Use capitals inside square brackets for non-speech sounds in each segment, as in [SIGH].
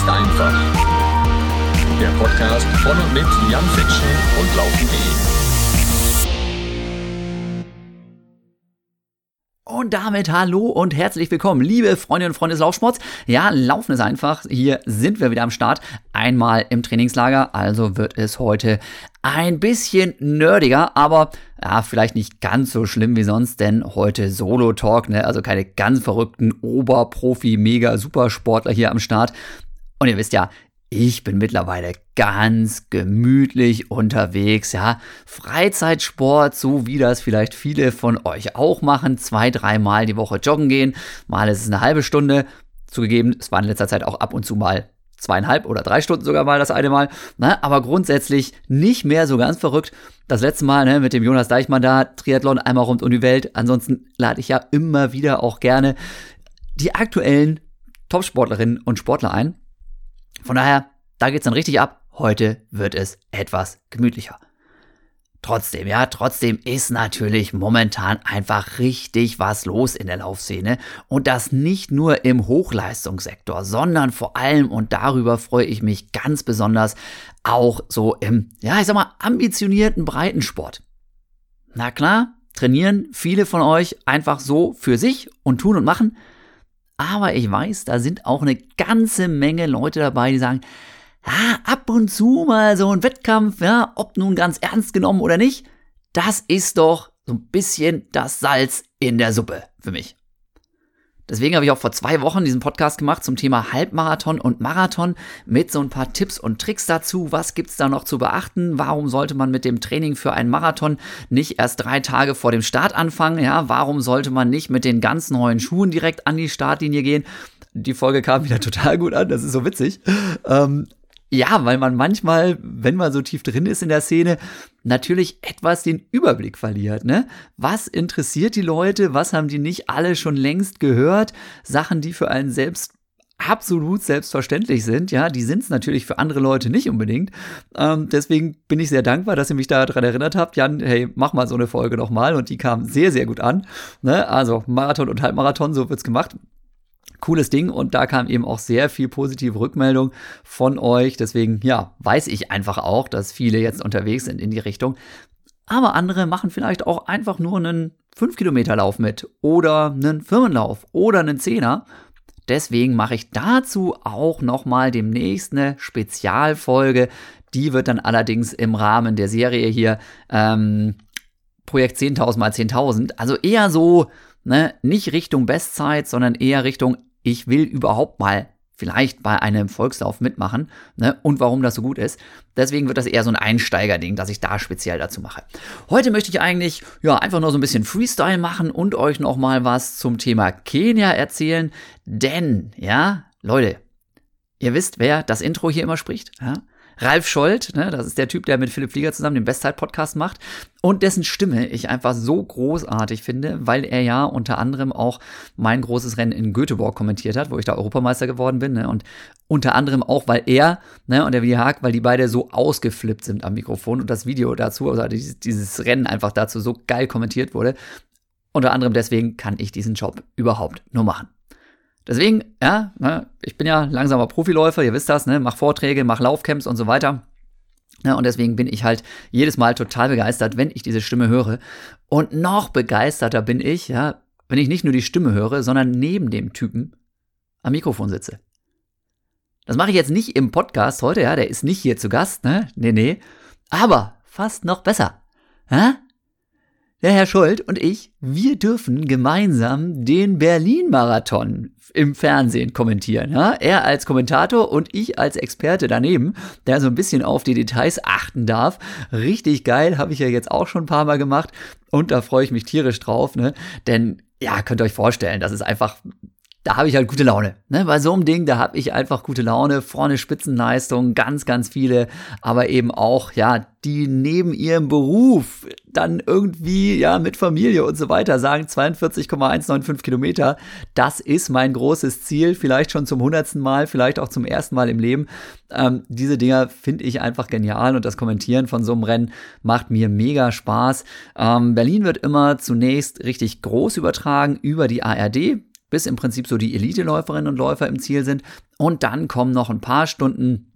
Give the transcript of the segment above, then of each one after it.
ist einfach. Der Podcast von und mit Jan Fitschen und Laufen.de. Und damit hallo und herzlich willkommen, liebe Freundinnen und Freunde des Laufsports. Ja, Laufen ist einfach. Hier sind wir wieder am Start. Einmal im Trainingslager. Also wird es heute ein bisschen nerdiger, aber ja, vielleicht nicht ganz so schlimm wie sonst, denn heute Solo-Talk, ne? Also keine ganz verrückten Oberprofi, mega Supersportler hier am Start. Und ihr wisst ja, ich bin mittlerweile ganz gemütlich unterwegs, ja. Freizeitsport, so wie das vielleicht viele von euch auch machen. Zwei, dreimal die Woche joggen gehen. Mal ist es eine halbe Stunde. Zugegeben, es war in letzter Zeit auch ab und zu mal zweieinhalb oder drei Stunden sogar mal das eine Mal. Ne? Aber grundsätzlich nicht mehr so ganz verrückt. Das letzte Mal ne, mit dem Jonas Deichmann da, Triathlon einmal rund um die Welt. Ansonsten lade ich ja immer wieder auch gerne die aktuellen Topsportlerinnen und Sportler ein. Von daher, da geht's dann richtig ab. Heute wird es etwas gemütlicher. Trotzdem, ja, trotzdem ist natürlich momentan einfach richtig was los in der Laufszene. Und das nicht nur im Hochleistungssektor, sondern vor allem, und darüber freue ich mich ganz besonders, auch so im, ja, ich sag mal, ambitionierten Breitensport. Na klar, trainieren viele von euch einfach so für sich und tun und machen. Aber ich weiß, da sind auch eine ganze Menge Leute dabei, die sagen, ja, ab und zu mal so ein Wettkampf, ja, ob nun ganz ernst genommen oder nicht, das ist doch so ein bisschen das Salz in der Suppe für mich. Deswegen habe ich auch vor zwei Wochen diesen Podcast gemacht zum Thema Halbmarathon und Marathon mit so ein paar Tipps und Tricks dazu. Was gibt's da noch zu beachten? Warum sollte man mit dem Training für einen Marathon nicht erst drei Tage vor dem Start anfangen? Ja, warum sollte man nicht mit den ganz neuen Schuhen direkt an die Startlinie gehen? Die Folge kam wieder total gut an, das ist so witzig. Ähm, ja, weil man manchmal, wenn man so tief drin ist in der Szene, natürlich etwas den Überblick verliert. Ne? Was interessiert die Leute? Was haben die nicht alle schon längst gehört? Sachen, die für einen selbst absolut selbstverständlich sind, ja, die sind es natürlich für andere Leute nicht unbedingt. Ähm, deswegen bin ich sehr dankbar, dass ihr mich daran erinnert habt. Jan, hey, mach mal so eine Folge nochmal und die kam sehr, sehr gut an. Ne? Also Marathon und Halbmarathon, so wird's gemacht cooles Ding und da kam eben auch sehr viel positive Rückmeldung von euch. Deswegen, ja, weiß ich einfach auch, dass viele jetzt unterwegs sind in die Richtung. Aber andere machen vielleicht auch einfach nur einen 5-Kilometer-Lauf mit oder einen Firmenlauf oder einen Zehner. Deswegen mache ich dazu auch nochmal demnächst eine Spezialfolge. Die wird dann allerdings im Rahmen der Serie hier ähm, Projekt 10.000 mal 10.000, also eher so, ne, nicht Richtung Bestzeit, sondern eher Richtung ich will überhaupt mal vielleicht bei einem Volkslauf mitmachen ne, und warum das so gut ist. Deswegen wird das eher so ein Einsteigerding, dass ich da speziell dazu mache. Heute möchte ich eigentlich ja einfach nur so ein bisschen Freestyle machen und euch noch mal was zum Thema Kenia erzählen, denn ja, Leute, ihr wisst, wer das Intro hier immer spricht, ja? Ralf Scholz, ne, das ist der Typ, der mit Philipp Flieger zusammen den Bestzeit-Podcast macht und dessen Stimme ich einfach so großartig finde, weil er ja unter anderem auch mein großes Rennen in Göteborg kommentiert hat, wo ich da Europameister geworden bin. Ne, und unter anderem auch, weil er ne, und der Willi Haag, weil die beide so ausgeflippt sind am Mikrofon und das Video dazu, also dieses, dieses Rennen einfach dazu so geil kommentiert wurde. Unter anderem deswegen kann ich diesen Job überhaupt nur machen. Deswegen, ja, ne, ich bin ja langsamer Profiläufer, ihr wisst das, ne, mach Vorträge, mach Laufcamps und so weiter. Ja, und deswegen bin ich halt jedes Mal total begeistert, wenn ich diese Stimme höre. Und noch begeisterter bin ich, ja, wenn ich nicht nur die Stimme höre, sondern neben dem Typen am Mikrofon sitze. Das mache ich jetzt nicht im Podcast heute, ja, der ist nicht hier zu Gast, ne? Nee, nee. Aber fast noch besser. Ja? Der Herr Scholz und ich, wir dürfen gemeinsam den Berlin-Marathon im Fernsehen kommentieren. Ja? Er als Kommentator und ich als Experte daneben, der so ein bisschen auf die Details achten darf. Richtig geil, habe ich ja jetzt auch schon ein paar Mal gemacht und da freue ich mich tierisch drauf, ne? Denn ja, könnt ihr euch vorstellen, das ist einfach da habe ich halt gute Laune. Ne? Bei so einem Ding, da habe ich einfach gute Laune, vorne Spitzenleistung, ganz, ganz viele, aber eben auch, ja, die neben ihrem Beruf dann irgendwie, ja, mit Familie und so weiter sagen, 42,195 Kilometer, das ist mein großes Ziel, vielleicht schon zum hundertsten Mal, vielleicht auch zum ersten Mal im Leben. Ähm, diese Dinger finde ich einfach genial und das Kommentieren von so einem Rennen macht mir mega Spaß. Ähm, Berlin wird immer zunächst richtig groß übertragen über die ARD bis im Prinzip so die Elite-Läuferinnen und Läufer im Ziel sind. Und dann kommen noch ein paar Stunden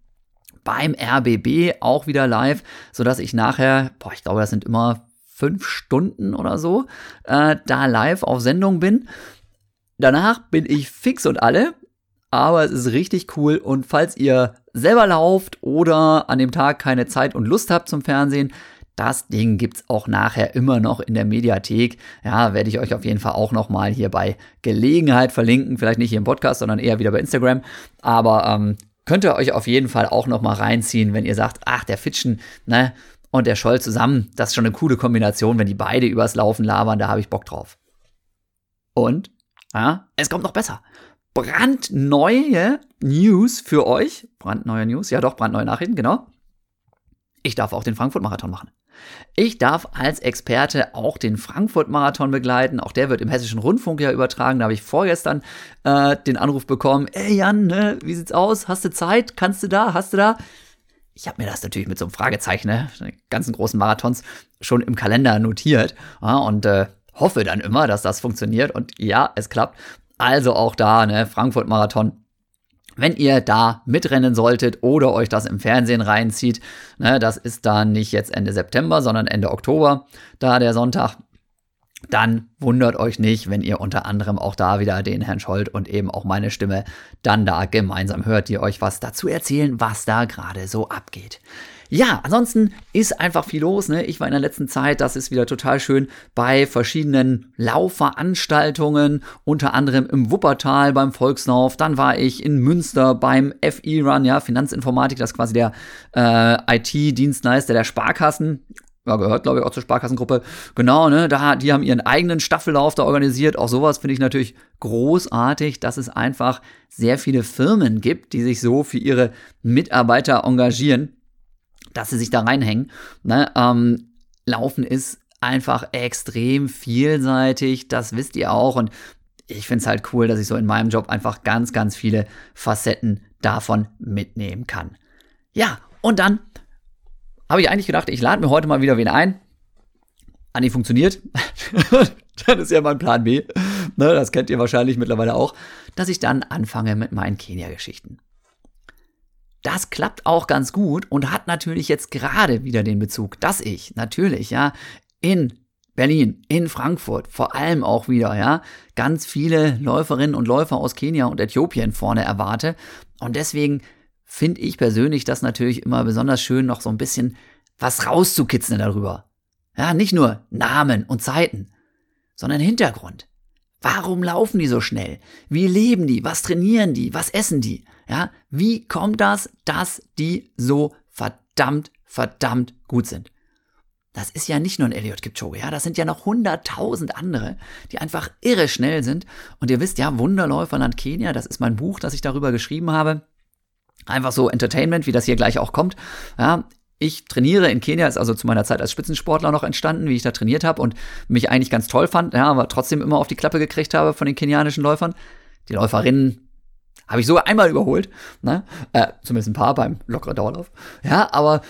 beim RBB auch wieder live, sodass ich nachher, boah, ich glaube, das sind immer fünf Stunden oder so, äh, da live auf Sendung bin. Danach bin ich fix und alle, aber es ist richtig cool und falls ihr selber lauft oder an dem Tag keine Zeit und Lust habt zum Fernsehen, das Ding gibt's auch nachher immer noch in der Mediathek. Ja, werde ich euch auf jeden Fall auch noch mal hier bei Gelegenheit verlinken. Vielleicht nicht hier im Podcast, sondern eher wieder bei Instagram. Aber ähm, könnt ihr euch auf jeden Fall auch noch mal reinziehen, wenn ihr sagt, ach, der Fitschen, ne, und der Scholl zusammen, das ist schon eine coole Kombination, wenn die beide übers Laufen labern, da habe ich Bock drauf. Und, ja, es kommt noch besser. Brandneue News für euch. Brandneue News, ja doch, brandneue Nachrichten, genau. Ich darf auch den Frankfurt-Marathon machen. Ich darf als Experte auch den Frankfurt-Marathon begleiten. Auch der wird im Hessischen Rundfunk ja übertragen. Da habe ich vorgestern äh, den Anruf bekommen: Ey Jan, ne, wie sieht's aus? Hast du Zeit? Kannst du da? Hast du da? Ich habe mir das natürlich mit so einem Fragezeichen, ne, ganzen großen Marathons, schon im Kalender notiert ja, und äh, hoffe dann immer, dass das funktioniert. Und ja, es klappt. Also auch da, ne, Frankfurt-Marathon wenn ihr da mitrennen solltet oder euch das im Fernsehen reinzieht, ne, das ist dann nicht jetzt Ende September, sondern Ende Oktober, da der Sonntag, dann wundert euch nicht, wenn ihr unter anderem auch da wieder den Herrn Scholz und eben auch meine Stimme dann da gemeinsam hört, die euch was dazu erzählen, was da gerade so abgeht. Ja, ansonsten ist einfach viel los. Ne? Ich war in der letzten Zeit, das ist wieder total schön, bei verschiedenen Laufveranstaltungen, unter anderem im Wuppertal beim Volkslauf. Dann war ich in Münster beim FE-Run, ja, Finanzinformatik, das ist quasi der äh, IT-Dienstleister der Sparkassen ja, gehört, glaube ich, auch zur Sparkassengruppe. Genau, ne, da, die haben ihren eigenen Staffellauf da organisiert. Auch sowas finde ich natürlich großartig, dass es einfach sehr viele Firmen gibt, die sich so für ihre Mitarbeiter engagieren dass sie sich da reinhängen. Ne? Ähm, Laufen ist einfach extrem vielseitig, das wisst ihr auch. Und ich finde es halt cool, dass ich so in meinem Job einfach ganz, ganz viele Facetten davon mitnehmen kann. Ja, und dann habe ich eigentlich gedacht, ich lade mir heute mal wieder wen ein. Anni funktioniert. [LAUGHS] dann ist ja mein Plan B. Ne, das kennt ihr wahrscheinlich mittlerweile auch, dass ich dann anfange mit meinen Kenia-Geschichten. Das klappt auch ganz gut und hat natürlich jetzt gerade wieder den Bezug, dass ich natürlich, ja, in Berlin, in Frankfurt, vor allem auch wieder, ja, ganz viele Läuferinnen und Läufer aus Kenia und Äthiopien vorne erwarte. Und deswegen finde ich persönlich das natürlich immer besonders schön, noch so ein bisschen was rauszukitzeln darüber. Ja, nicht nur Namen und Zeiten, sondern Hintergrund. Warum laufen die so schnell? Wie leben die? Was trainieren die? Was essen die? Ja, wie kommt das, dass die so verdammt, verdammt gut sind? Das ist ja nicht nur ein Elliot Kipchoge, ja, das sind ja noch hunderttausend andere, die einfach irre schnell sind. Und ihr wisst ja, Wunderläuferland Kenia, das ist mein Buch, das ich darüber geschrieben habe. Einfach so Entertainment, wie das hier gleich auch kommt. Ja, ich trainiere in Kenia, ist also zu meiner Zeit als Spitzensportler noch entstanden, wie ich da trainiert habe und mich eigentlich ganz toll fand, ja, aber trotzdem immer auf die Klappe gekriegt habe von den kenianischen Läufern. Die Läuferinnen habe ich sogar einmal überholt, ne? Äh, zumindest ein paar beim lockeren Dauerlauf. Ja, aber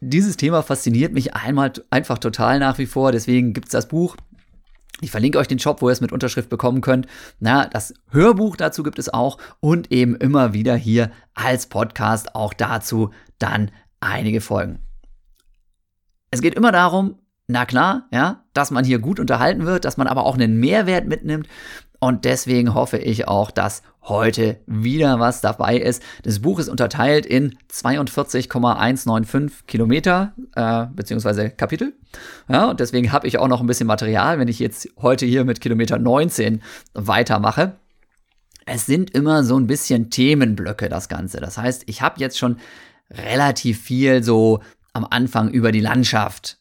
dieses Thema fasziniert mich einmal einfach total nach wie vor. Deswegen gibt es das Buch. Ich verlinke euch den Shop, wo ihr es mit Unterschrift bekommen könnt. Na, das Hörbuch dazu gibt es auch und eben immer wieder hier als Podcast auch dazu dann einige Folgen. Es geht immer darum, na klar, ja, dass man hier gut unterhalten wird, dass man aber auch einen Mehrwert mitnimmt und deswegen hoffe ich auch, dass heute wieder was dabei ist. Das Buch ist unterteilt in 42,195 Kilometer äh, beziehungsweise Kapitel. Ja, und deswegen habe ich auch noch ein bisschen Material, wenn ich jetzt heute hier mit Kilometer 19 weitermache. Es sind immer so ein bisschen Themenblöcke, das Ganze. Das heißt, ich habe jetzt schon relativ viel so am Anfang über die Landschaft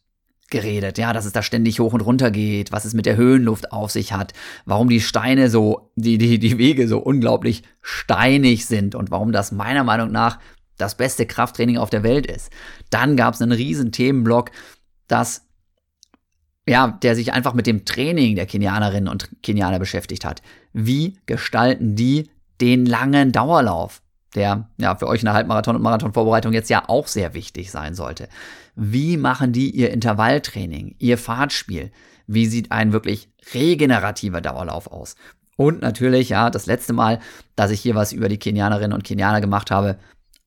geredet, ja, dass es da ständig hoch und runter geht, was es mit der Höhenluft auf sich hat, warum die Steine so, die, die, die Wege so unglaublich steinig sind und warum das meiner Meinung nach das beste Krafttraining auf der Welt ist. Dann gab es einen riesen Themenblock, dass ja, der sich einfach mit dem Training der Kenianerinnen und Kenianer beschäftigt hat. Wie gestalten die den langen Dauerlauf? der ja für euch in der Halbmarathon- und Marathonvorbereitung jetzt ja auch sehr wichtig sein sollte. Wie machen die ihr Intervalltraining, ihr Fahrtspiel? Wie sieht ein wirklich regenerativer Dauerlauf aus? Und natürlich, ja, das letzte Mal, dass ich hier was über die Kenianerinnen und Kenianer gemacht habe,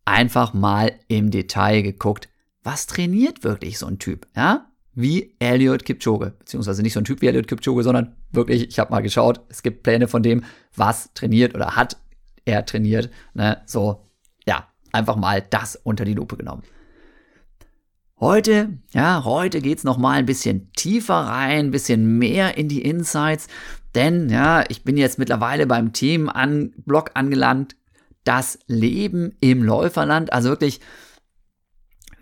einfach mal im Detail geguckt, was trainiert wirklich so ein Typ, ja? Wie Elliot Kipchoge, beziehungsweise nicht so ein Typ wie Elliot Kipchoge, sondern wirklich, ich habe mal geschaut, es gibt Pläne von dem, was trainiert oder hat er trainiert, ne? So, ja, einfach mal das unter die Lupe genommen. Heute, ja, heute geht's noch mal ein bisschen tiefer rein, ein bisschen mehr in die Insights, denn ja, ich bin jetzt mittlerweile beim Themenblock angelangt, das Leben im Läuferland, also wirklich,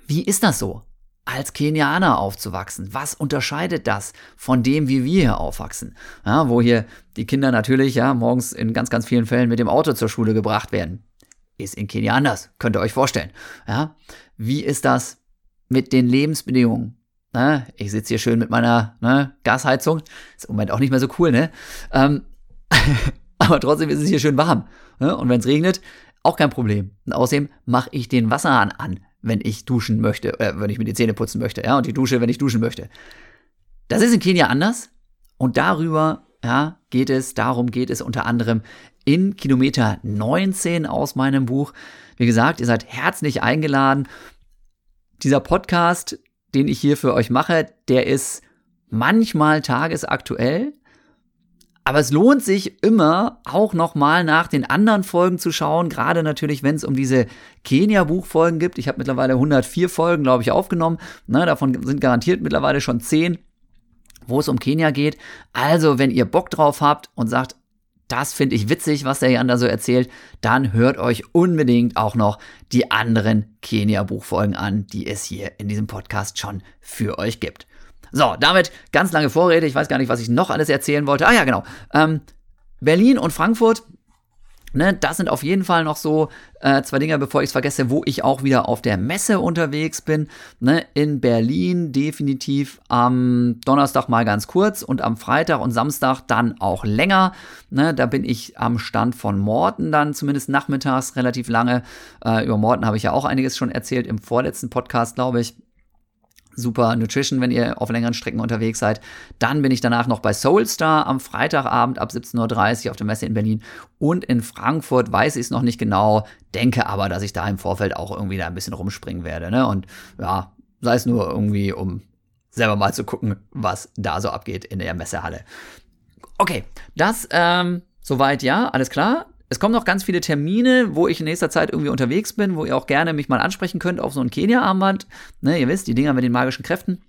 wie ist das so? als Kenianer aufzuwachsen. Was unterscheidet das von dem, wie wir hier aufwachsen? Ja, wo hier die Kinder natürlich ja morgens in ganz, ganz vielen Fällen mit dem Auto zur Schule gebracht werden. Ist in Kenia anders, könnt ihr euch vorstellen. Ja, wie ist das mit den Lebensbedingungen? Ne? Ich sitze hier schön mit meiner ne, Gasheizung. Ist im Moment auch nicht mehr so cool, ne? Ähm, [LAUGHS] aber trotzdem ist es hier schön warm. Ne? Und wenn es regnet, auch kein Problem. Und außerdem mache ich den Wasserhahn an, wenn ich duschen möchte, äh, wenn ich mir die Zähne putzen möchte, ja, und die Dusche, wenn ich duschen möchte. Das ist in Kenia anders. Und darüber, ja, geht es, darum geht es unter anderem in Kilometer 19 aus meinem Buch. Wie gesagt, ihr seid herzlich eingeladen. Dieser Podcast den ich hier für euch mache, der ist manchmal tagesaktuell. Aber es lohnt sich immer auch nochmal nach den anderen Folgen zu schauen, gerade natürlich, wenn es um diese Kenia-Buchfolgen gibt. Ich habe mittlerweile 104 Folgen, glaube ich, aufgenommen. Ne, davon sind garantiert mittlerweile schon 10, wo es um Kenia geht. Also, wenn ihr Bock drauf habt und sagt, das finde ich witzig, was der Jan da so erzählt, dann hört euch unbedingt auch noch die anderen Kenia-Buchfolgen an, die es hier in diesem Podcast schon für euch gibt. So, damit ganz lange Vorrede. Ich weiß gar nicht, was ich noch alles erzählen wollte. Ah ja, genau. Ähm, Berlin und Frankfurt Ne, das sind auf jeden Fall noch so äh, zwei Dinge, bevor ich es vergesse, wo ich auch wieder auf der Messe unterwegs bin. Ne, in Berlin definitiv am Donnerstag mal ganz kurz und am Freitag und Samstag dann auch länger. Ne, da bin ich am Stand von Morten dann zumindest nachmittags relativ lange. Äh, über Morten habe ich ja auch einiges schon erzählt im vorletzten Podcast, glaube ich. Super Nutrition, wenn ihr auf längeren Strecken unterwegs seid. Dann bin ich danach noch bei Soulstar am Freitagabend ab 17.30 Uhr auf der Messe in Berlin. Und in Frankfurt weiß ich es noch nicht genau, denke aber, dass ich da im Vorfeld auch irgendwie da ein bisschen rumspringen werde. Ne? Und ja, sei es nur irgendwie, um selber mal zu gucken, was da so abgeht in der Messehalle. Okay, das ähm, soweit ja, alles klar. Es kommen noch ganz viele Termine, wo ich in nächster Zeit irgendwie unterwegs bin, wo ihr auch gerne mich mal ansprechen könnt auf so ein Kenia-Armband. Ne, ihr wisst, die Dinger mit den magischen Kräften.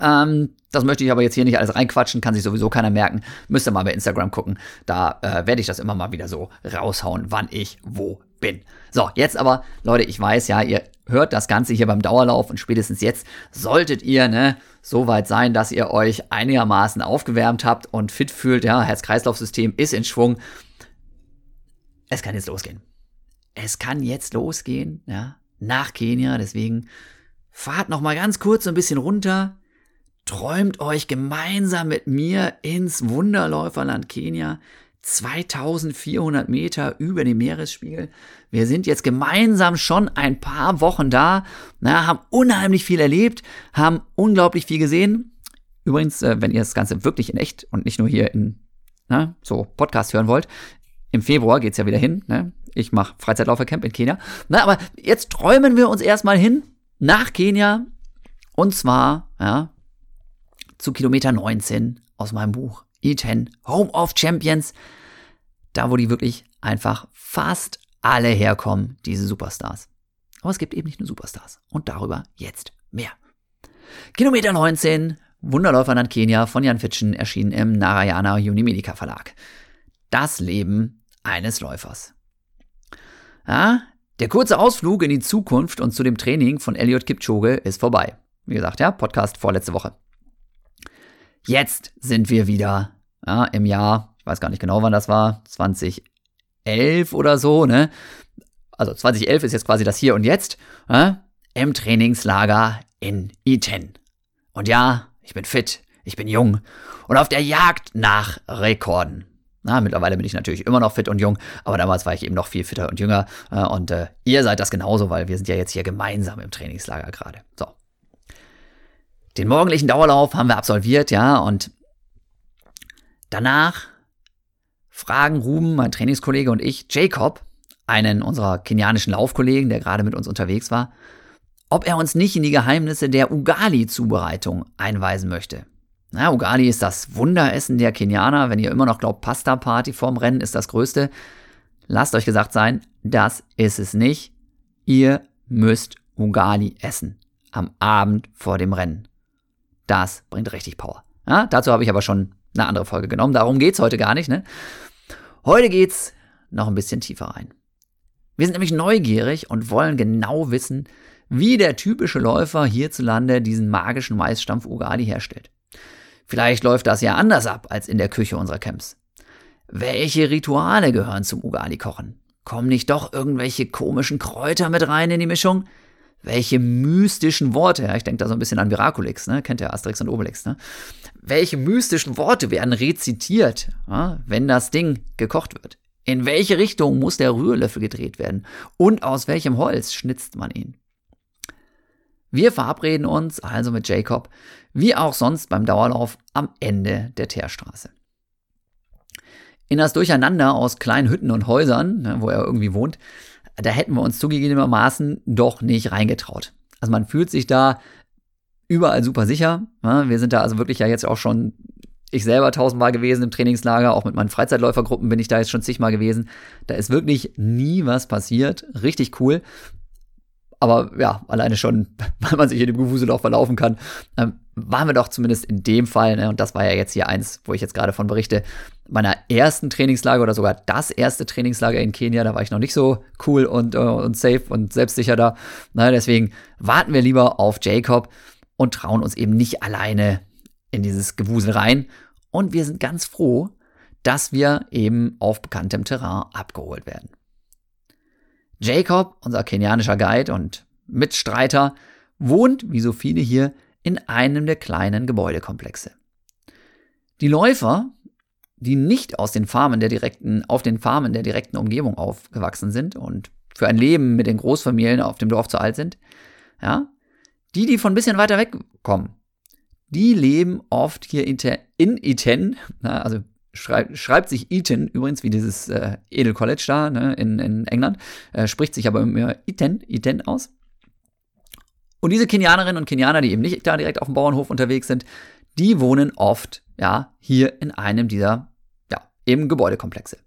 Ähm, das möchte ich aber jetzt hier nicht alles reinquatschen, kann sich sowieso keiner merken. Müsst ihr mal bei Instagram gucken. Da äh, werde ich das immer mal wieder so raushauen, wann ich wo bin. So, jetzt aber, Leute, ich weiß ja, ihr hört das Ganze hier beim Dauerlauf und spätestens jetzt solltet ihr, ne, so weit sein, dass ihr euch einigermaßen aufgewärmt habt und fit fühlt. Ja, Herz-Kreislauf-System ist in Schwung es kann jetzt losgehen. Es kann jetzt losgehen, ja, nach Kenia. Deswegen fahrt noch mal ganz kurz so ein bisschen runter. Träumt euch gemeinsam mit mir ins Wunderläuferland Kenia. 2400 Meter über dem Meeresspiegel. Wir sind jetzt gemeinsam schon ein paar Wochen da, na, haben unheimlich viel erlebt, haben unglaublich viel gesehen. Übrigens, äh, wenn ihr das Ganze wirklich in echt und nicht nur hier in na, so Podcast hören wollt, im Februar geht's ja wieder hin. Ne? Ich mache Freizeitläufercamp in Kenia. Na, aber jetzt träumen wir uns erstmal hin nach Kenia. Und zwar, ja, zu Kilometer 19 aus meinem Buch E10, Home of Champions. Da, wo die wirklich einfach fast alle herkommen, diese Superstars. Aber es gibt eben nicht nur Superstars. Und darüber jetzt mehr. Kilometer 19, Wunderläufer nach Kenia von Jan Fitschen, erschienen im Narayana Unimedica Verlag. Das Leben eines Läufers. Ja, der kurze Ausflug in die Zukunft und zu dem Training von Elliot Kipchoge ist vorbei. Wie gesagt, ja, Podcast vorletzte Woche. Jetzt sind wir wieder ja, im Jahr, ich weiß gar nicht genau, wann das war, 2011 oder so, ne? Also 2011 ist jetzt quasi das Hier und Jetzt, ja, im Trainingslager in Iten. Und ja, ich bin fit, ich bin jung und auf der Jagd nach Rekorden. Na, mittlerweile bin ich natürlich immer noch fit und jung, aber damals war ich eben noch viel fitter und jünger. Äh, und äh, ihr seid das genauso, weil wir sind ja jetzt hier gemeinsam im Trainingslager gerade. So. Den morgendlichen Dauerlauf haben wir absolviert, ja, und danach fragen Ruben, mein Trainingskollege und ich, Jacob, einen unserer kenianischen Laufkollegen, der gerade mit uns unterwegs war, ob er uns nicht in die Geheimnisse der Ugali-Zubereitung einweisen möchte. Na, Ugali ist das Wunderessen der Kenianer. Wenn ihr immer noch glaubt, Pasta-Party vorm Rennen ist das Größte. Lasst euch gesagt sein, das ist es nicht. Ihr müsst Ugali essen. Am Abend vor dem Rennen. Das bringt richtig Power. Ja, dazu habe ich aber schon eine andere Folge genommen. Darum geht es heute gar nicht. Ne? Heute geht's noch ein bisschen tiefer rein. Wir sind nämlich neugierig und wollen genau wissen, wie der typische Läufer hierzulande diesen magischen Maisstampf Ugali herstellt. Vielleicht läuft das ja anders ab als in der Küche unserer Camps. Welche Rituale gehören zum Ugali-Kochen? Kommen nicht doch irgendwelche komischen Kräuter mit rein in die Mischung? Welche mystischen Worte, ja, ich denke da so ein bisschen an Miraculix, ne? kennt ihr Asterix und Obelix, ne? Welche mystischen Worte werden rezitiert, ja, wenn das Ding gekocht wird? In welche Richtung muss der Rührlöffel gedreht werden? Und aus welchem Holz schnitzt man ihn? Wir verabreden uns also mit Jacob, wie auch sonst beim Dauerlauf, am Ende der Teerstraße. In das Durcheinander aus kleinen Hütten und Häusern, ne, wo er irgendwie wohnt, da hätten wir uns zugegebenermaßen doch nicht reingetraut. Also man fühlt sich da überall super sicher. Ne? Wir sind da also wirklich ja jetzt auch schon ich selber tausendmal gewesen im Trainingslager, auch mit meinen Freizeitläufergruppen bin ich da jetzt schon zigmal gewesen. Da ist wirklich nie was passiert. Richtig cool. Aber ja, alleine schon, [LAUGHS] weil man sich in dem Gewusel auch verlaufen kann, ähm, waren wir doch zumindest in dem Fall, ne, und das war ja jetzt hier eins, wo ich jetzt gerade von berichte, meiner ersten Trainingslager oder sogar das erste Trainingslager in Kenia, da war ich noch nicht so cool und, uh, und safe und selbstsicher da. Na, deswegen warten wir lieber auf Jacob und trauen uns eben nicht alleine in dieses Gewusel rein. Und wir sind ganz froh, dass wir eben auf bekanntem Terrain abgeholt werden. Jacob, unser kenianischer Guide und Mitstreiter, wohnt, wie so viele hier, in einem der kleinen Gebäudekomplexe. Die Läufer, die nicht aus den Farmen der direkten, auf den Farmen der direkten Umgebung aufgewachsen sind und für ein Leben mit den Großfamilien auf dem Dorf zu alt sind, ja, die, die von ein bisschen weiter weg kommen, die leben oft hier in, in Iten, also schreibt, schreibt sich Eton übrigens wie dieses äh, Edel College da ne, in, in England, äh, spricht sich aber immer Eton, Eton aus. Und diese Kenianerinnen und Kenianer, die eben nicht da direkt auf dem Bauernhof unterwegs sind, die wohnen oft ja hier in einem dieser ja eben Gebäudekomplexe.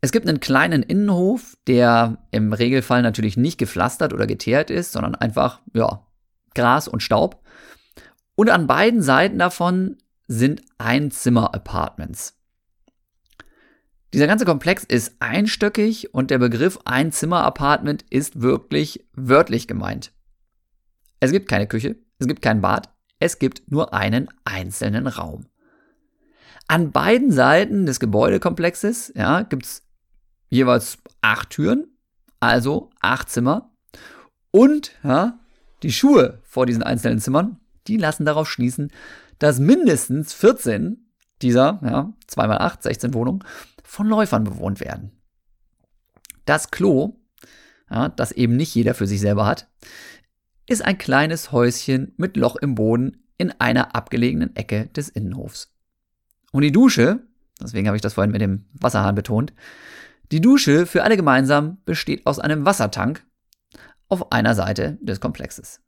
Es gibt einen kleinen Innenhof, der im Regelfall natürlich nicht gepflastert oder geteert ist, sondern einfach ja Gras und Staub. Und an beiden Seiten davon sind Einzimmer-Apartments. Dieser ganze Komplex ist einstöckig und der Begriff Einzimmer-Apartment ist wirklich wörtlich gemeint. Es gibt keine Küche, es gibt kein Bad, es gibt nur einen einzelnen Raum. An beiden Seiten des Gebäudekomplexes ja, gibt es jeweils acht Türen, also acht Zimmer. Und ja, die Schuhe vor diesen einzelnen Zimmern, die lassen darauf schließen, dass mindestens 14 dieser, ja, 2 mal 8, 16 Wohnungen, von Läufern bewohnt werden. Das Klo, ja, das eben nicht jeder für sich selber hat, ist ein kleines Häuschen mit Loch im Boden in einer abgelegenen Ecke des Innenhofs. Und die Dusche, deswegen habe ich das vorhin mit dem Wasserhahn betont, die Dusche für alle gemeinsam besteht aus einem Wassertank auf einer Seite des Komplexes.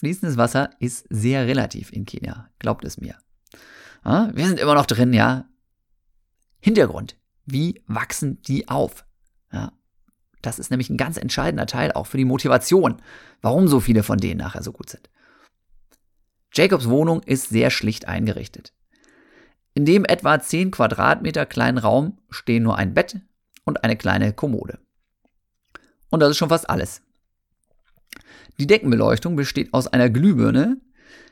Fließendes Wasser ist sehr relativ in Kenia, glaubt es mir. Wir sind immer noch drin, ja. Hintergrund. Wie wachsen die auf? Ja, das ist nämlich ein ganz entscheidender Teil auch für die Motivation, warum so viele von denen nachher so gut sind. Jacobs Wohnung ist sehr schlicht eingerichtet. In dem etwa 10 Quadratmeter kleinen Raum stehen nur ein Bett und eine kleine Kommode. Und das ist schon fast alles. Die Deckenbeleuchtung besteht aus einer Glühbirne,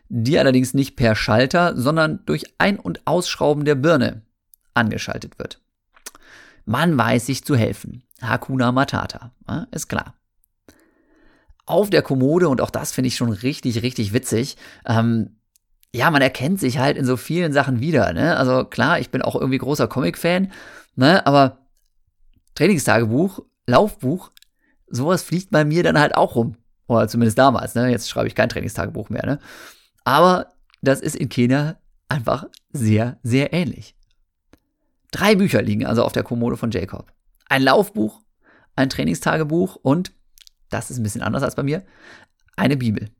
die allerdings nicht per Schalter, sondern durch Ein- und Ausschrauben der Birne angeschaltet wird. Man weiß sich zu helfen. Hakuna Matata, ist klar. Auf der Kommode, und auch das finde ich schon richtig, richtig witzig, ähm, ja, man erkennt sich halt in so vielen Sachen wieder. Ne? Also klar, ich bin auch irgendwie großer Comic-Fan, ne? aber Trainingstagebuch, Laufbuch, sowas fliegt bei mir dann halt auch rum. Oder zumindest damals, ne? Jetzt schreibe ich kein Trainingstagebuch mehr, ne? Aber das ist in Kenia einfach sehr, sehr ähnlich. Drei Bücher liegen also auf der Kommode von Jacob. Ein Laufbuch, ein Trainingstagebuch und, das ist ein bisschen anders als bei mir, eine Bibel.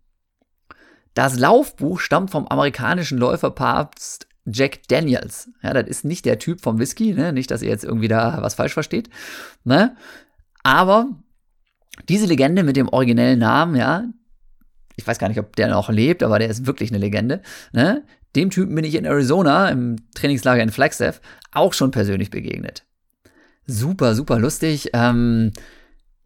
Das Laufbuch stammt vom amerikanischen Läuferpapst Jack Daniels. Ja, das ist nicht der Typ vom Whisky, ne? nicht, dass ihr jetzt irgendwie da was falsch versteht. Ne? Aber diese Legende mit dem originellen Namen, ja, ich weiß gar nicht, ob der noch lebt, aber der ist wirklich eine Legende. Ne? Dem Typen bin ich in Arizona im Trainingslager in Flagstaff auch schon persönlich begegnet. Super, super lustig. Ähm,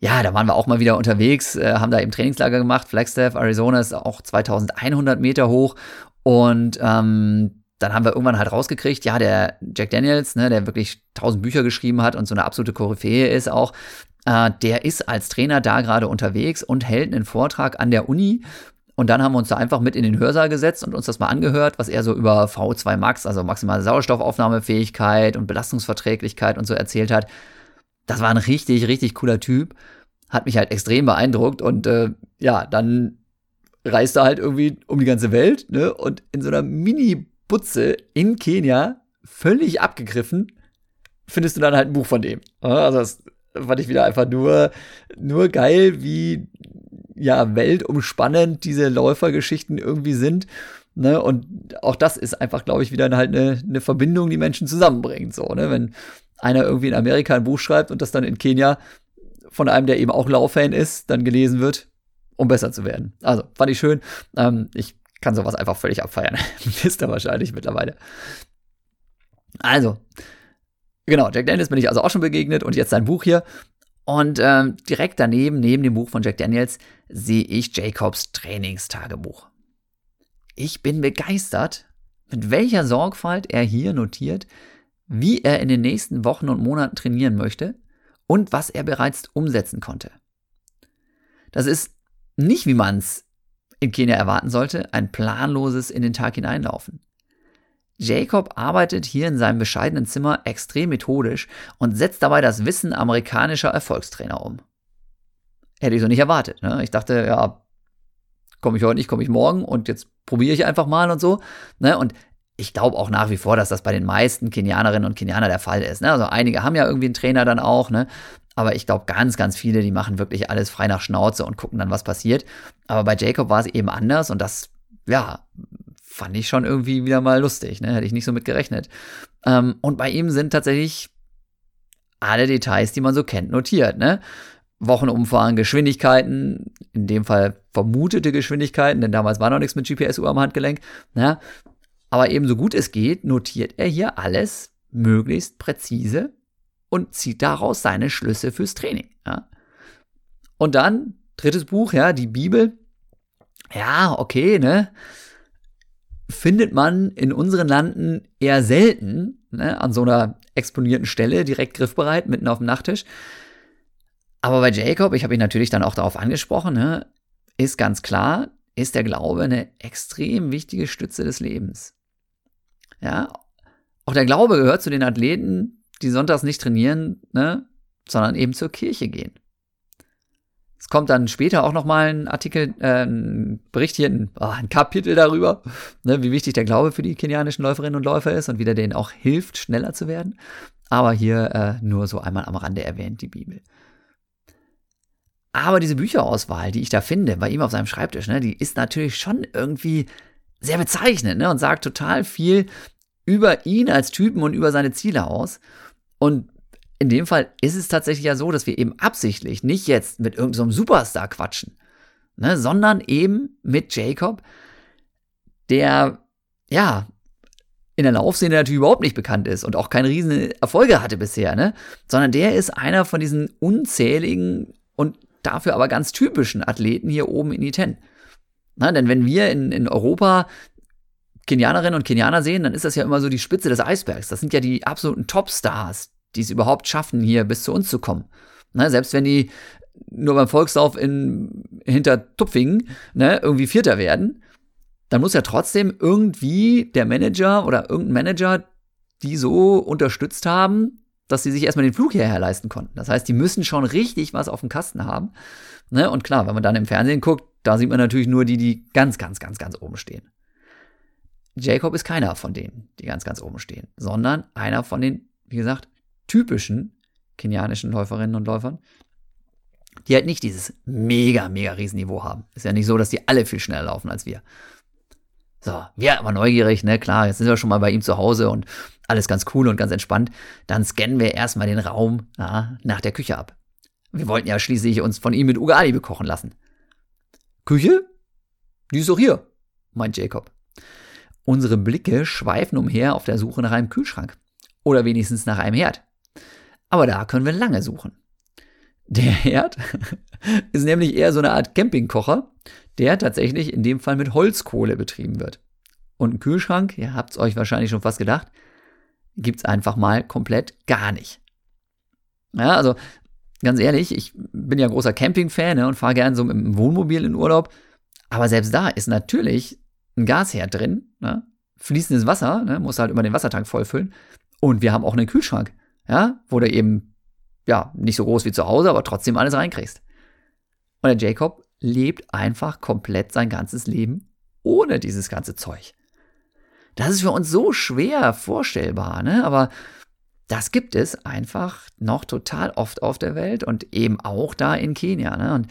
ja, da waren wir auch mal wieder unterwegs, äh, haben da eben Trainingslager gemacht. Flagstaff, Arizona ist auch 2100 Meter hoch und ähm, dann haben wir irgendwann halt rausgekriegt, ja, der Jack Daniels, ne, der wirklich tausend Bücher geschrieben hat und so eine absolute Koryphäe ist auch, der ist als Trainer da gerade unterwegs und hält einen Vortrag an der Uni. Und dann haben wir uns da einfach mit in den Hörsaal gesetzt und uns das mal angehört, was er so über V2 Max, also maximale Sauerstoffaufnahmefähigkeit und Belastungsverträglichkeit und so erzählt hat. Das war ein richtig, richtig cooler Typ. Hat mich halt extrem beeindruckt und äh, ja, dann reist er halt irgendwie um die ganze Welt, ne? Und in so einer Mini Butze in Kenia, völlig abgegriffen, findest du dann halt ein Buch von dem. Also das fand ich wieder einfach nur, nur geil, wie ja, weltumspannend diese Läufergeschichten irgendwie sind. Ne? Und auch das ist einfach, glaube ich, wieder halt eine, eine Verbindung, die Menschen zusammenbringt. So, ne? Wenn einer irgendwie in Amerika ein Buch schreibt und das dann in Kenia von einem, der eben auch Lauffan ist, dann gelesen wird, um besser zu werden. Also, fand ich schön. Ähm, ich kann sowas einfach völlig abfeiern. [LAUGHS] Wisst ihr wahrscheinlich mittlerweile. Also, genau, Jack Daniels bin ich also auch schon begegnet und jetzt sein Buch hier. Und ähm, direkt daneben, neben dem Buch von Jack Daniels, sehe ich Jacobs Trainingstagebuch. Ich bin begeistert, mit welcher Sorgfalt er hier notiert, wie er in den nächsten Wochen und Monaten trainieren möchte und was er bereits umsetzen konnte. Das ist nicht, wie man es in Kenia erwarten sollte, ein planloses in den Tag hineinlaufen. Jacob arbeitet hier in seinem bescheidenen Zimmer extrem methodisch und setzt dabei das Wissen amerikanischer Erfolgstrainer um. Hätte ich so nicht erwartet. Ne? Ich dachte, ja, komme ich heute nicht, komme ich morgen und jetzt probiere ich einfach mal und so. Ne? Und ich glaube auch nach wie vor, dass das bei den meisten Kenianerinnen und Kenianern der Fall ist. Ne? Also einige haben ja irgendwie einen Trainer dann auch, ne? Aber ich glaube, ganz, ganz viele, die machen wirklich alles frei nach Schnauze und gucken dann, was passiert. Aber bei Jacob war es eben anders und das, ja, fand ich schon irgendwie wieder mal lustig. Ne? Hätte ich nicht so mit gerechnet. Ähm, und bei ihm sind tatsächlich alle Details, die man so kennt, notiert. Ne? Wochenumfang, Geschwindigkeiten, in dem Fall vermutete Geschwindigkeiten, denn damals war noch nichts mit GPS-Uhr am Handgelenk. Ne? Aber eben so gut es geht, notiert er hier alles möglichst präzise und zieht daraus seine Schlüsse fürs Training. Ja. Und dann, drittes Buch, ja, die Bibel. Ja, okay, ne? Findet man in unseren Landen eher selten, ne, an so einer exponierten Stelle, direkt griffbereit, mitten auf dem Nachttisch. Aber bei Jacob, ich habe ihn natürlich dann auch darauf angesprochen, ne, ist ganz klar, ist der Glaube eine extrem wichtige Stütze des Lebens. Ja, auch der Glaube gehört zu den Athleten, die sonntags nicht trainieren, ne, sondern eben zur Kirche gehen. Es kommt dann später auch noch mal ein Artikel, äh, ein Bericht hier, ein, oh, ein Kapitel darüber, ne, wie wichtig der Glaube für die kenianischen Läuferinnen und Läufer ist und wie der denen auch hilft, schneller zu werden. Aber hier äh, nur so einmal am Rande erwähnt, die Bibel. Aber diese Bücherauswahl, die ich da finde, bei ihm auf seinem Schreibtisch, ne, die ist natürlich schon irgendwie sehr bezeichnend ne, und sagt total viel über ihn als Typen und über seine Ziele aus. Und in dem Fall ist es tatsächlich ja so, dass wir eben absichtlich nicht jetzt mit irgendeinem so Superstar quatschen, ne, sondern eben mit Jacob, der ja in der Laufszene natürlich überhaupt nicht bekannt ist und auch keine riesen Erfolge hatte bisher, ne? Sondern der ist einer von diesen unzähligen und dafür aber ganz typischen Athleten hier oben in Iten. Na, denn wenn wir in, in Europa Kenianerinnen und Kenianer sehen, dann ist das ja immer so die Spitze des Eisbergs. Das sind ja die absoluten Topstars, die es überhaupt schaffen, hier bis zu uns zu kommen. Ne, selbst wenn die nur beim Volkslauf in, hinter Tupfingen ne, irgendwie Vierter werden, dann muss ja trotzdem irgendwie der Manager oder irgendein Manager die so unterstützt haben, dass sie sich erstmal den Flug hierher leisten konnten. Das heißt, die müssen schon richtig was auf dem Kasten haben. Ne? Und klar, wenn man dann im Fernsehen guckt, da sieht man natürlich nur die, die ganz, ganz, ganz, ganz oben stehen. Jacob ist keiner von denen, die ganz, ganz oben stehen, sondern einer von den wie gesagt, typischen kenianischen Läuferinnen und Läufern, die halt nicht dieses mega, mega Riesenniveau haben. Ist ja nicht so, dass die alle viel schneller laufen als wir. So, wir aber neugierig, ne, klar, jetzt sind wir schon mal bei ihm zu Hause und alles ganz cool und ganz entspannt. Dann scannen wir erstmal den Raum ja, nach der Küche ab. Wir wollten ja schließlich uns von ihm mit Ugali bekochen lassen. Küche? Die ist doch hier, meint Jacob. Unsere Blicke schweifen umher auf der Suche nach einem Kühlschrank. Oder wenigstens nach einem Herd. Aber da können wir lange suchen. Der Herd [LAUGHS] ist nämlich eher so eine Art Campingkocher, der tatsächlich in dem Fall mit Holzkohle betrieben wird. Und ein Kühlschrank, ihr habt es euch wahrscheinlich schon fast gedacht, gibt es einfach mal komplett gar nicht. Ja, also ganz ehrlich, ich bin ja großer Camping-Fan ne, und fahre gerne so mit dem Wohnmobil in Urlaub. Aber selbst da ist natürlich ein Gasherd drin, ne? fließendes Wasser, ne? muss halt immer den Wassertank vollfüllen. Und wir haben auch einen Kühlschrank, ja, wo du eben, ja, nicht so groß wie zu Hause, aber trotzdem alles reinkriegst. Und der Jacob lebt einfach komplett sein ganzes Leben ohne dieses ganze Zeug. Das ist für uns so schwer vorstellbar, ne? Aber das gibt es einfach noch total oft auf der Welt und eben auch da in Kenia, ne? Und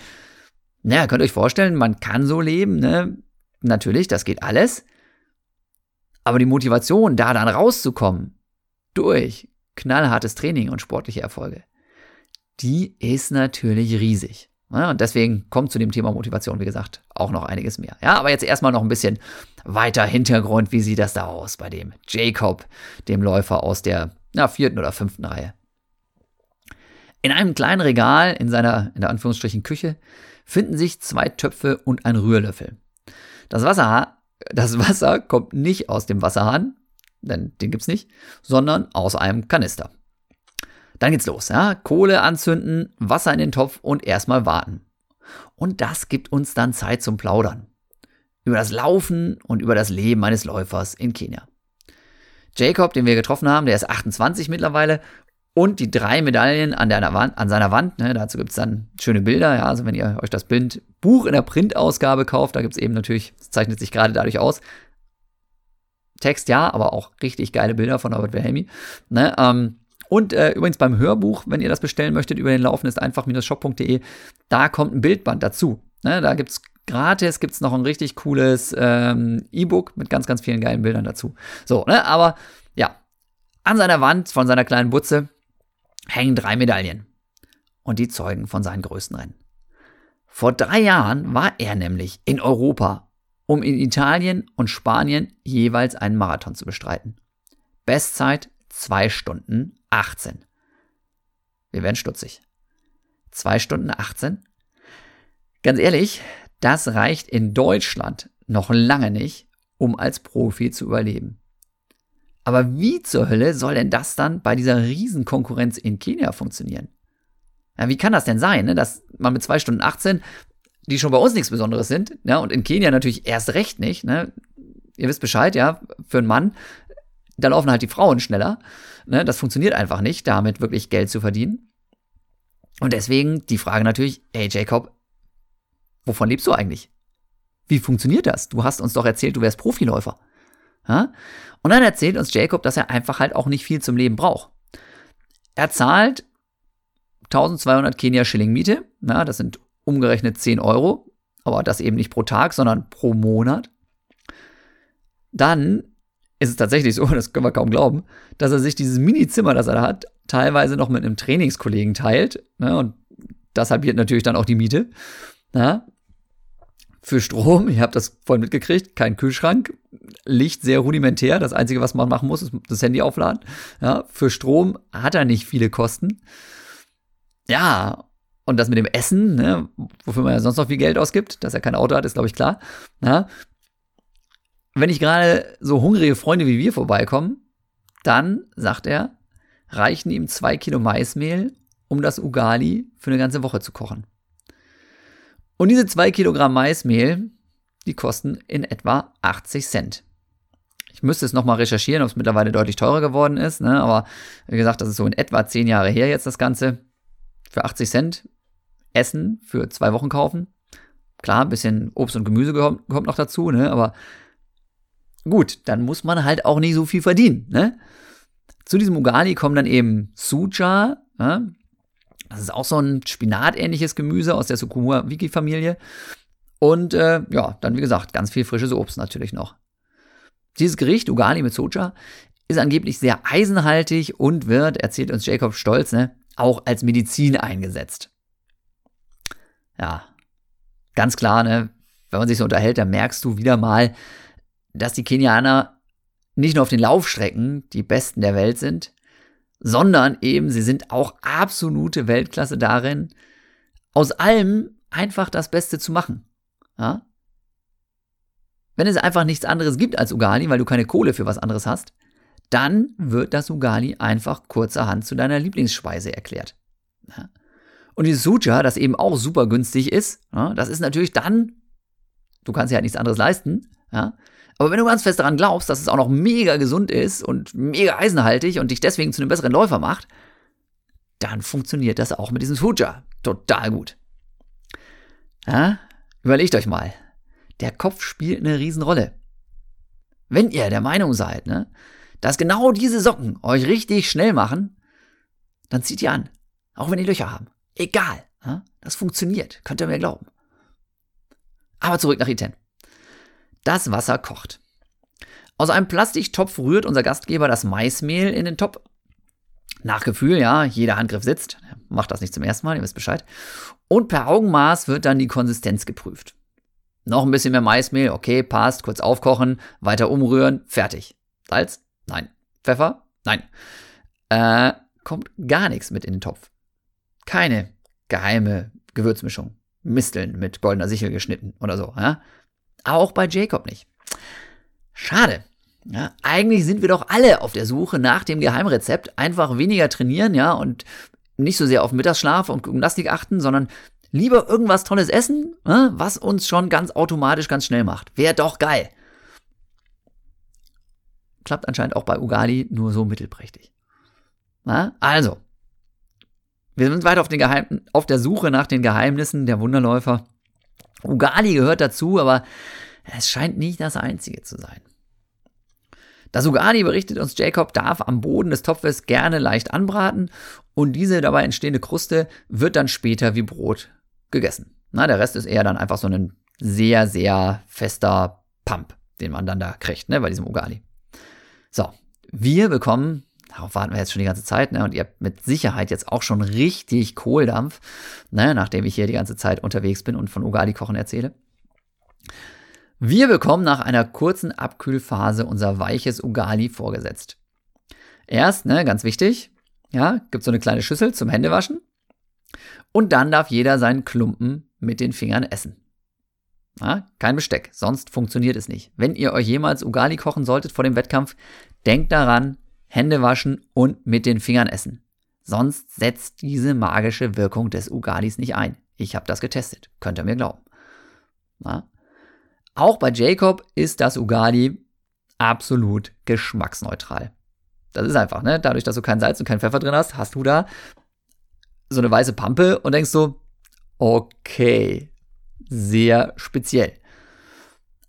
naja, könnt ihr euch vorstellen, man kann so leben, ne? Natürlich, das geht alles. Aber die Motivation, da dann rauszukommen, durch knallhartes Training und sportliche Erfolge, die ist natürlich riesig. Ja, und deswegen kommt zu dem Thema Motivation, wie gesagt, auch noch einiges mehr. Ja, aber jetzt erstmal noch ein bisschen weiter Hintergrund. Wie sieht das da aus bei dem Jacob, dem Läufer aus der na, vierten oder fünften Reihe? In einem kleinen Regal in seiner, in der Anführungsstrichen Küche, finden sich zwei Töpfe und ein Rührlöffel. Das Wasser, das Wasser kommt nicht aus dem Wasserhahn, denn den gibt's nicht, sondern aus einem Kanister. Dann geht's los. Ja? Kohle anzünden, Wasser in den Topf und erstmal warten. Und das gibt uns dann Zeit zum Plaudern. Über das Laufen und über das Leben eines Läufers in Kenia. Jacob, den wir getroffen haben, der ist 28 mittlerweile und die drei Medaillen an, Wand, an seiner Wand. Ne, dazu gibt es dann schöne Bilder. Ja, also wenn ihr euch das Bild Buch in der Printausgabe kauft, da gibt es eben natürlich, das zeichnet sich gerade dadurch aus. Text ja, aber auch richtig geile Bilder von Robert Wilhelmi. Ne, ähm, und äh, übrigens beim Hörbuch, wenn ihr das bestellen möchtet über den Laufen ist einfach-shop.de, da kommt ein Bildband dazu. Ne, da gibt's gratis, gibt's noch ein richtig cooles ähm, E-Book mit ganz, ganz vielen geilen Bildern dazu. So, ne, aber ja, an seiner Wand von seiner kleinen Butze hängen drei Medaillen. Und die zeugen von seinen größten Rennen. Vor drei Jahren war er nämlich in Europa, um in Italien und Spanien jeweils einen Marathon zu bestreiten. Bestzeit 2 Stunden 18. Wir werden stutzig. 2 Stunden 18? Ganz ehrlich, das reicht in Deutschland noch lange nicht, um als Profi zu überleben. Aber wie zur Hölle soll denn das dann bei dieser Riesenkonkurrenz in Kenia funktionieren? Ja, wie kann das denn sein, ne, dass man mit 2 Stunden 18, die schon bei uns nichts Besonderes sind, ja, und in Kenia natürlich erst recht nicht, ne? Ihr wisst Bescheid, ja, für einen Mann da laufen halt die Frauen schneller. Ne? Das funktioniert einfach nicht, damit wirklich Geld zu verdienen. Und deswegen die Frage natürlich, ey Jacob, wovon lebst du eigentlich? Wie funktioniert das? Du hast uns doch erzählt, du wärst Profiläufer. Ja? Und dann erzählt uns Jacob, dass er einfach halt auch nicht viel zum Leben braucht. Er zahlt 1200 Kenia Schilling Miete, ja, das sind umgerechnet 10 Euro, aber das eben nicht pro Tag, sondern pro Monat. Dann ist es tatsächlich so, [LAUGHS] das können wir kaum glauben, dass er sich dieses Mini-Zimmer, das er da hat, teilweise noch mit einem Trainingskollegen teilt. Ne, und das halbiert natürlich dann auch die Miete. Na, für Strom, ihr habt das vorhin mitgekriegt, kein Kühlschrank, Licht sehr rudimentär. Das Einzige, was man machen muss, ist das Handy aufladen. Ja, für Strom hat er nicht viele Kosten. Ja, und das mit dem Essen, ne, wofür man ja sonst noch viel Geld ausgibt, dass er kein Auto hat, ist, glaube ich, klar. Ja, wenn ich gerade so hungrige Freunde wie wir vorbeikommen, dann, sagt er, reichen ihm zwei Kilo Maismehl, um das Ugali für eine ganze Woche zu kochen. Und diese zwei Kilogramm Maismehl, die kosten in etwa 80 Cent. Ich müsste es nochmal recherchieren, ob es mittlerweile deutlich teurer geworden ist, ne? aber wie gesagt, das ist so in etwa zehn Jahre her jetzt das Ganze. Für 80 Cent Essen für zwei Wochen kaufen. Klar, ein bisschen Obst und Gemüse kommt noch dazu, ne? aber Gut, dann muss man halt auch nicht so viel verdienen, ne? Zu diesem Ugali kommen dann eben Suja, ja, das ist auch so ein spinatähnliches Gemüse aus der Sukuma-Wiki-Familie. Und äh, ja, dann wie gesagt, ganz viel frisches Obst natürlich noch. Dieses Gericht, Ugali mit Soja, ist angeblich sehr eisenhaltig und wird, erzählt uns Jacob Stolz, ne, auch als Medizin eingesetzt. Ja, ganz klar, ne, wenn man sich so unterhält, dann merkst du wieder mal, dass die Kenianer nicht nur auf den Laufstrecken die Besten der Welt sind, sondern eben sie sind auch absolute Weltklasse darin, aus allem einfach das Beste zu machen. Ja? Wenn es einfach nichts anderes gibt als Ugali, weil du keine Kohle für was anderes hast, dann wird das Ugali einfach kurzerhand zu deiner Lieblingsspeise erklärt. Ja? Und die Suja, das eben auch super günstig ist, ja, das ist natürlich dann, du kannst ja halt nichts anderes leisten, ja, aber wenn du ganz fest daran glaubst, dass es auch noch mega gesund ist und mega eisenhaltig und dich deswegen zu einem besseren Läufer macht, dann funktioniert das auch mit diesem Suja total gut. Ja? Überlegt euch mal. Der Kopf spielt eine Riesenrolle. Wenn ihr der Meinung seid, ne, dass genau diese Socken euch richtig schnell machen, dann zieht ihr an. Auch wenn die Löcher haben. Egal. Das funktioniert. Könnt ihr mir glauben. Aber zurück nach Iten. Das Wasser kocht. Aus einem Plastiktopf rührt unser Gastgeber das Maismehl in den Topf. Nach Gefühl, ja, jeder Handgriff sitzt. Macht das nicht zum ersten Mal, ihr wisst Bescheid. Und per Augenmaß wird dann die Konsistenz geprüft. Noch ein bisschen mehr Maismehl, okay, passt, kurz aufkochen, weiter umrühren, fertig. Salz? Nein. Pfeffer? Nein. Äh, kommt gar nichts mit in den Topf. Keine geheime Gewürzmischung. Misteln mit goldener Sichel geschnitten oder so. Ja? Auch bei Jacob nicht. Schade. Ja, eigentlich sind wir doch alle auf der Suche nach dem Geheimrezept. Einfach weniger trainieren, ja, und nicht so sehr auf Mittagsschlaf und Gymnastik achten, sondern lieber irgendwas Tolles essen, was uns schon ganz automatisch ganz schnell macht. Wäre doch geil. Klappt anscheinend auch bei Ugali nur so mittelprächtig. Also, wir sind weiter auf, Geheim auf der Suche nach den Geheimnissen der Wunderläufer. Ugali gehört dazu, aber es scheint nicht das einzige zu sein. Das Ugali, berichtet uns Jacob, darf am Boden des Topfes gerne leicht anbraten und diese dabei entstehende Kruste wird dann später wie Brot gegessen. Na, der Rest ist eher dann einfach so ein sehr, sehr fester Pump, den man dann da kriegt, ne, bei diesem Ugali. So, wir bekommen darauf warten wir jetzt schon die ganze Zeit, ne? Und ihr habt mit Sicherheit jetzt auch schon richtig Kohldampf, ne? Nachdem ich hier die ganze Zeit unterwegs bin und von Ugali kochen erzähle. Wir bekommen nach einer kurzen Abkühlphase unser weiches Ugali vorgesetzt. Erst, ne, ganz wichtig, ja, gibt so eine kleine Schüssel zum Händewaschen. Und dann darf jeder seinen Klumpen mit den Fingern essen. Ja, kein Besteck, sonst funktioniert es nicht. Wenn ihr euch jemals Ugali kochen solltet vor dem Wettkampf, denkt daran, Hände waschen und mit den Fingern essen. Sonst setzt diese magische Wirkung des Ugalis nicht ein. Ich habe das getestet, könnt ihr mir glauben. Na? Auch bei Jacob ist das Ugali absolut geschmacksneutral. Das ist einfach, ne? Dadurch, dass du kein Salz und kein Pfeffer drin hast, hast du da so eine weiße Pampe und denkst so, okay, sehr speziell.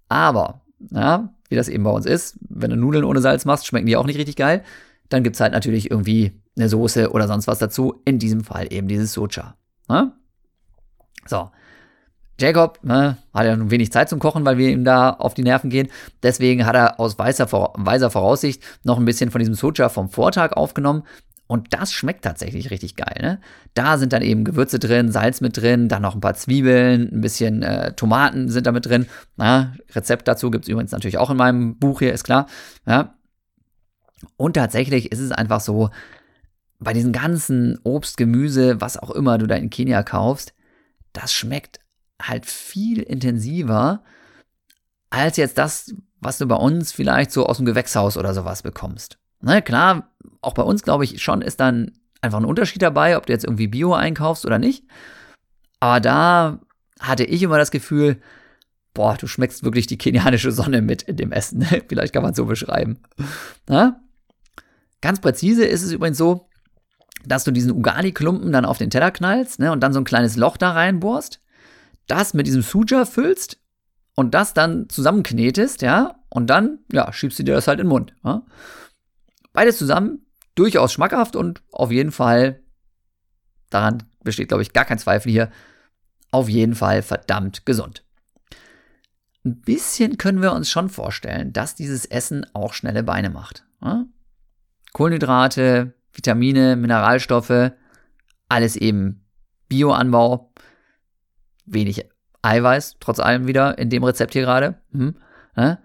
Aber, na, wie das eben bei uns ist. Wenn du Nudeln ohne Salz machst, schmecken die auch nicht richtig geil. Dann gibt es halt natürlich irgendwie eine Soße oder sonst was dazu. In diesem Fall eben dieses Socha. Ne? So. Jacob ne, hat ja nun wenig Zeit zum Kochen, weil wir ihm da auf die Nerven gehen. Deswegen hat er aus weißer, weiser Voraussicht noch ein bisschen von diesem Socha vom Vortag aufgenommen. Und das schmeckt tatsächlich richtig geil. Ne? Da sind dann eben Gewürze drin, Salz mit drin, dann noch ein paar Zwiebeln, ein bisschen äh, Tomaten sind da mit drin. Na, Rezept dazu gibt es übrigens natürlich auch in meinem Buch hier, ist klar. Ja. Und tatsächlich ist es einfach so, bei diesen ganzen Obst, Gemüse, was auch immer du da in Kenia kaufst, das schmeckt halt viel intensiver als jetzt das, was du bei uns vielleicht so aus dem Gewächshaus oder sowas bekommst. Ne, klar, auch bei uns, glaube ich, schon ist dann einfach ein Unterschied dabei, ob du jetzt irgendwie Bio einkaufst oder nicht. Aber da hatte ich immer das Gefühl, boah, du schmeckst wirklich die kenianische Sonne mit in dem Essen. [LAUGHS] Vielleicht kann man es so beschreiben. Na? Ganz präzise ist es übrigens so, dass du diesen Ugali-Klumpen dann auf den Teller knallst ne, und dann so ein kleines Loch da reinbohrst, das mit diesem Suja füllst und das dann zusammenknetest, ja, und dann, ja, schiebst du dir das halt in den Mund. Ja? Beides zusammen durchaus schmackhaft und auf jeden Fall, daran besteht, glaube ich, gar kein Zweifel hier, auf jeden Fall verdammt gesund. Ein bisschen können wir uns schon vorstellen, dass dieses Essen auch schnelle Beine macht. Kohlenhydrate, Vitamine, Mineralstoffe, alles eben Bioanbau, wenig Eiweiß, trotz allem wieder in dem Rezept hier gerade. Hm, ja?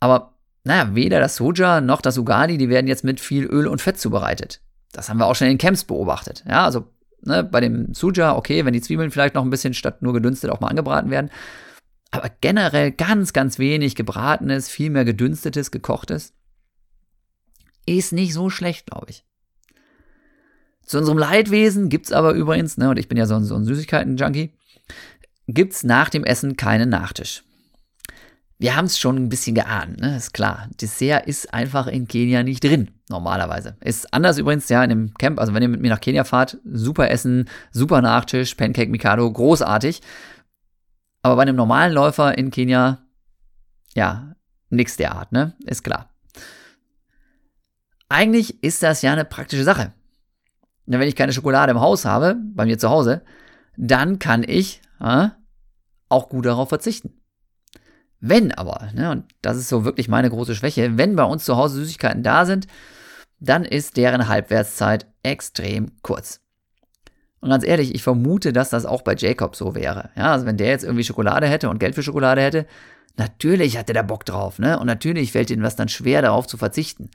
Aber naja, weder das Soja noch das Ugali, die werden jetzt mit viel Öl und Fett zubereitet. Das haben wir auch schon in den Camps beobachtet. Ja, also ne, bei dem Suja, okay, wenn die Zwiebeln vielleicht noch ein bisschen statt nur gedünstet auch mal angebraten werden. Aber generell ganz, ganz wenig gebratenes, viel mehr gedünstetes, gekochtes. Ist nicht so schlecht, glaube ich. Zu unserem Leidwesen gibt es aber übrigens, ne, und ich bin ja so ein, so ein Süßigkeiten-Junkie, gibt es nach dem Essen keinen Nachtisch wir haben es schon ein bisschen geahnt, ne? ist klar. Dessert ist einfach in Kenia nicht drin, normalerweise. Ist anders übrigens, ja, in dem Camp, also wenn ihr mit mir nach Kenia fahrt, super Essen, super Nachtisch, Pancake Mikado, großartig. Aber bei einem normalen Läufer in Kenia, ja, nix der Art, ne? Ist klar. Eigentlich ist das ja eine praktische Sache. Wenn ich keine Schokolade im Haus habe, bei mir zu Hause, dann kann ich äh, auch gut darauf verzichten. Wenn aber, ne, und das ist so wirklich meine große Schwäche, wenn bei uns zu Hause Süßigkeiten da sind, dann ist deren Halbwertszeit extrem kurz. Und ganz ehrlich, ich vermute, dass das auch bei Jacob so wäre. Ja, also wenn der jetzt irgendwie Schokolade hätte und Geld für Schokolade hätte, natürlich hat er da Bock drauf, ne? Und natürlich fällt ihm was dann schwer, darauf zu verzichten.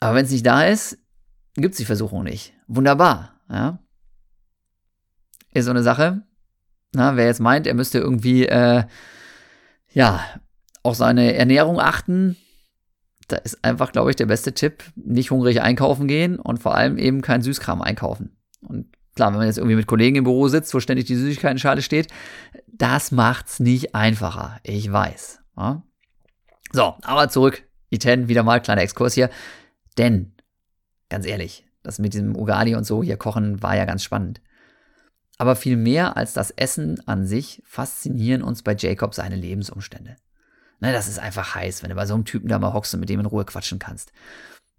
Aber wenn es nicht da ist, gibt es die Versuchung nicht. Wunderbar, ja. Ist so eine Sache. Na, wer jetzt meint, er müsste irgendwie äh, ja, auch seine Ernährung achten. Da ist einfach, glaube ich, der beste Tipp, nicht hungrig einkaufen gehen und vor allem eben kein Süßkram einkaufen. Und klar, wenn man jetzt irgendwie mit Kollegen im Büro sitzt, wo ständig die Süßigkeiten-Schale steht, das macht's nicht einfacher. Ich weiß. Ja? So, aber zurück. I10, wieder mal kleiner Exkurs hier. Denn, ganz ehrlich, das mit diesem Ugali und so hier kochen war ja ganz spannend. Aber viel mehr als das Essen an sich faszinieren uns bei Jacob seine Lebensumstände. Ne, das ist einfach heiß, wenn du bei so einem Typen da mal hockst und mit dem in Ruhe quatschen kannst.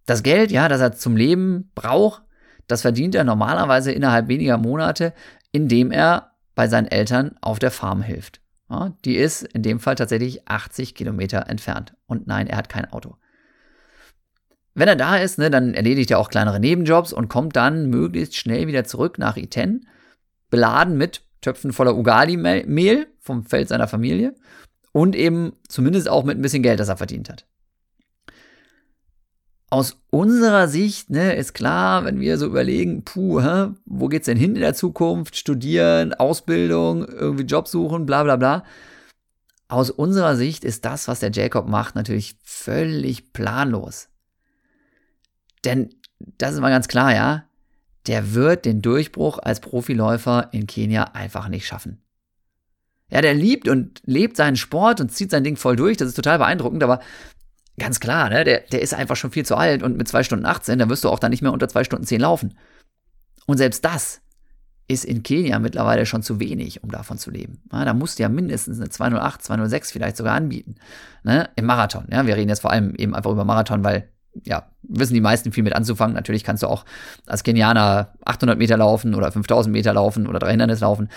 Das Geld, ja, das er zum Leben braucht, das verdient er normalerweise innerhalb weniger Monate, indem er bei seinen Eltern auf der Farm hilft. Ja, die ist in dem Fall tatsächlich 80 Kilometer entfernt. Und nein, er hat kein Auto. Wenn er da ist, ne, dann erledigt er auch kleinere Nebenjobs und kommt dann möglichst schnell wieder zurück nach Iten beladen mit Töpfen voller Ugali-Mehl vom Feld seiner Familie und eben zumindest auch mit ein bisschen Geld, das er verdient hat. Aus unserer Sicht ne, ist klar, wenn wir so überlegen, puh, hä, wo geht's denn hin in der Zukunft? Studieren, Ausbildung, irgendwie Job suchen, bla bla bla. Aus unserer Sicht ist das, was der Jacob macht, natürlich völlig planlos. Denn das ist mal ganz klar, ja der wird den Durchbruch als Profiläufer in Kenia einfach nicht schaffen. Ja, der liebt und lebt seinen Sport und zieht sein Ding voll durch, das ist total beeindruckend, aber ganz klar, ne, der, der ist einfach schon viel zu alt und mit 2 Stunden 18, da wirst du auch dann nicht mehr unter 2 Stunden 10 laufen. Und selbst das ist in Kenia mittlerweile schon zu wenig, um davon zu leben. Ja, da musst du ja mindestens eine 208, 206 vielleicht sogar anbieten. Ne, Im Marathon. Ja, wir reden jetzt vor allem eben einfach über Marathon, weil ja, wissen die meisten viel mit anzufangen. Natürlich kannst du auch als Kenianer 800 Meter laufen oder 5000 Meter laufen oder drei Hindernis laufen.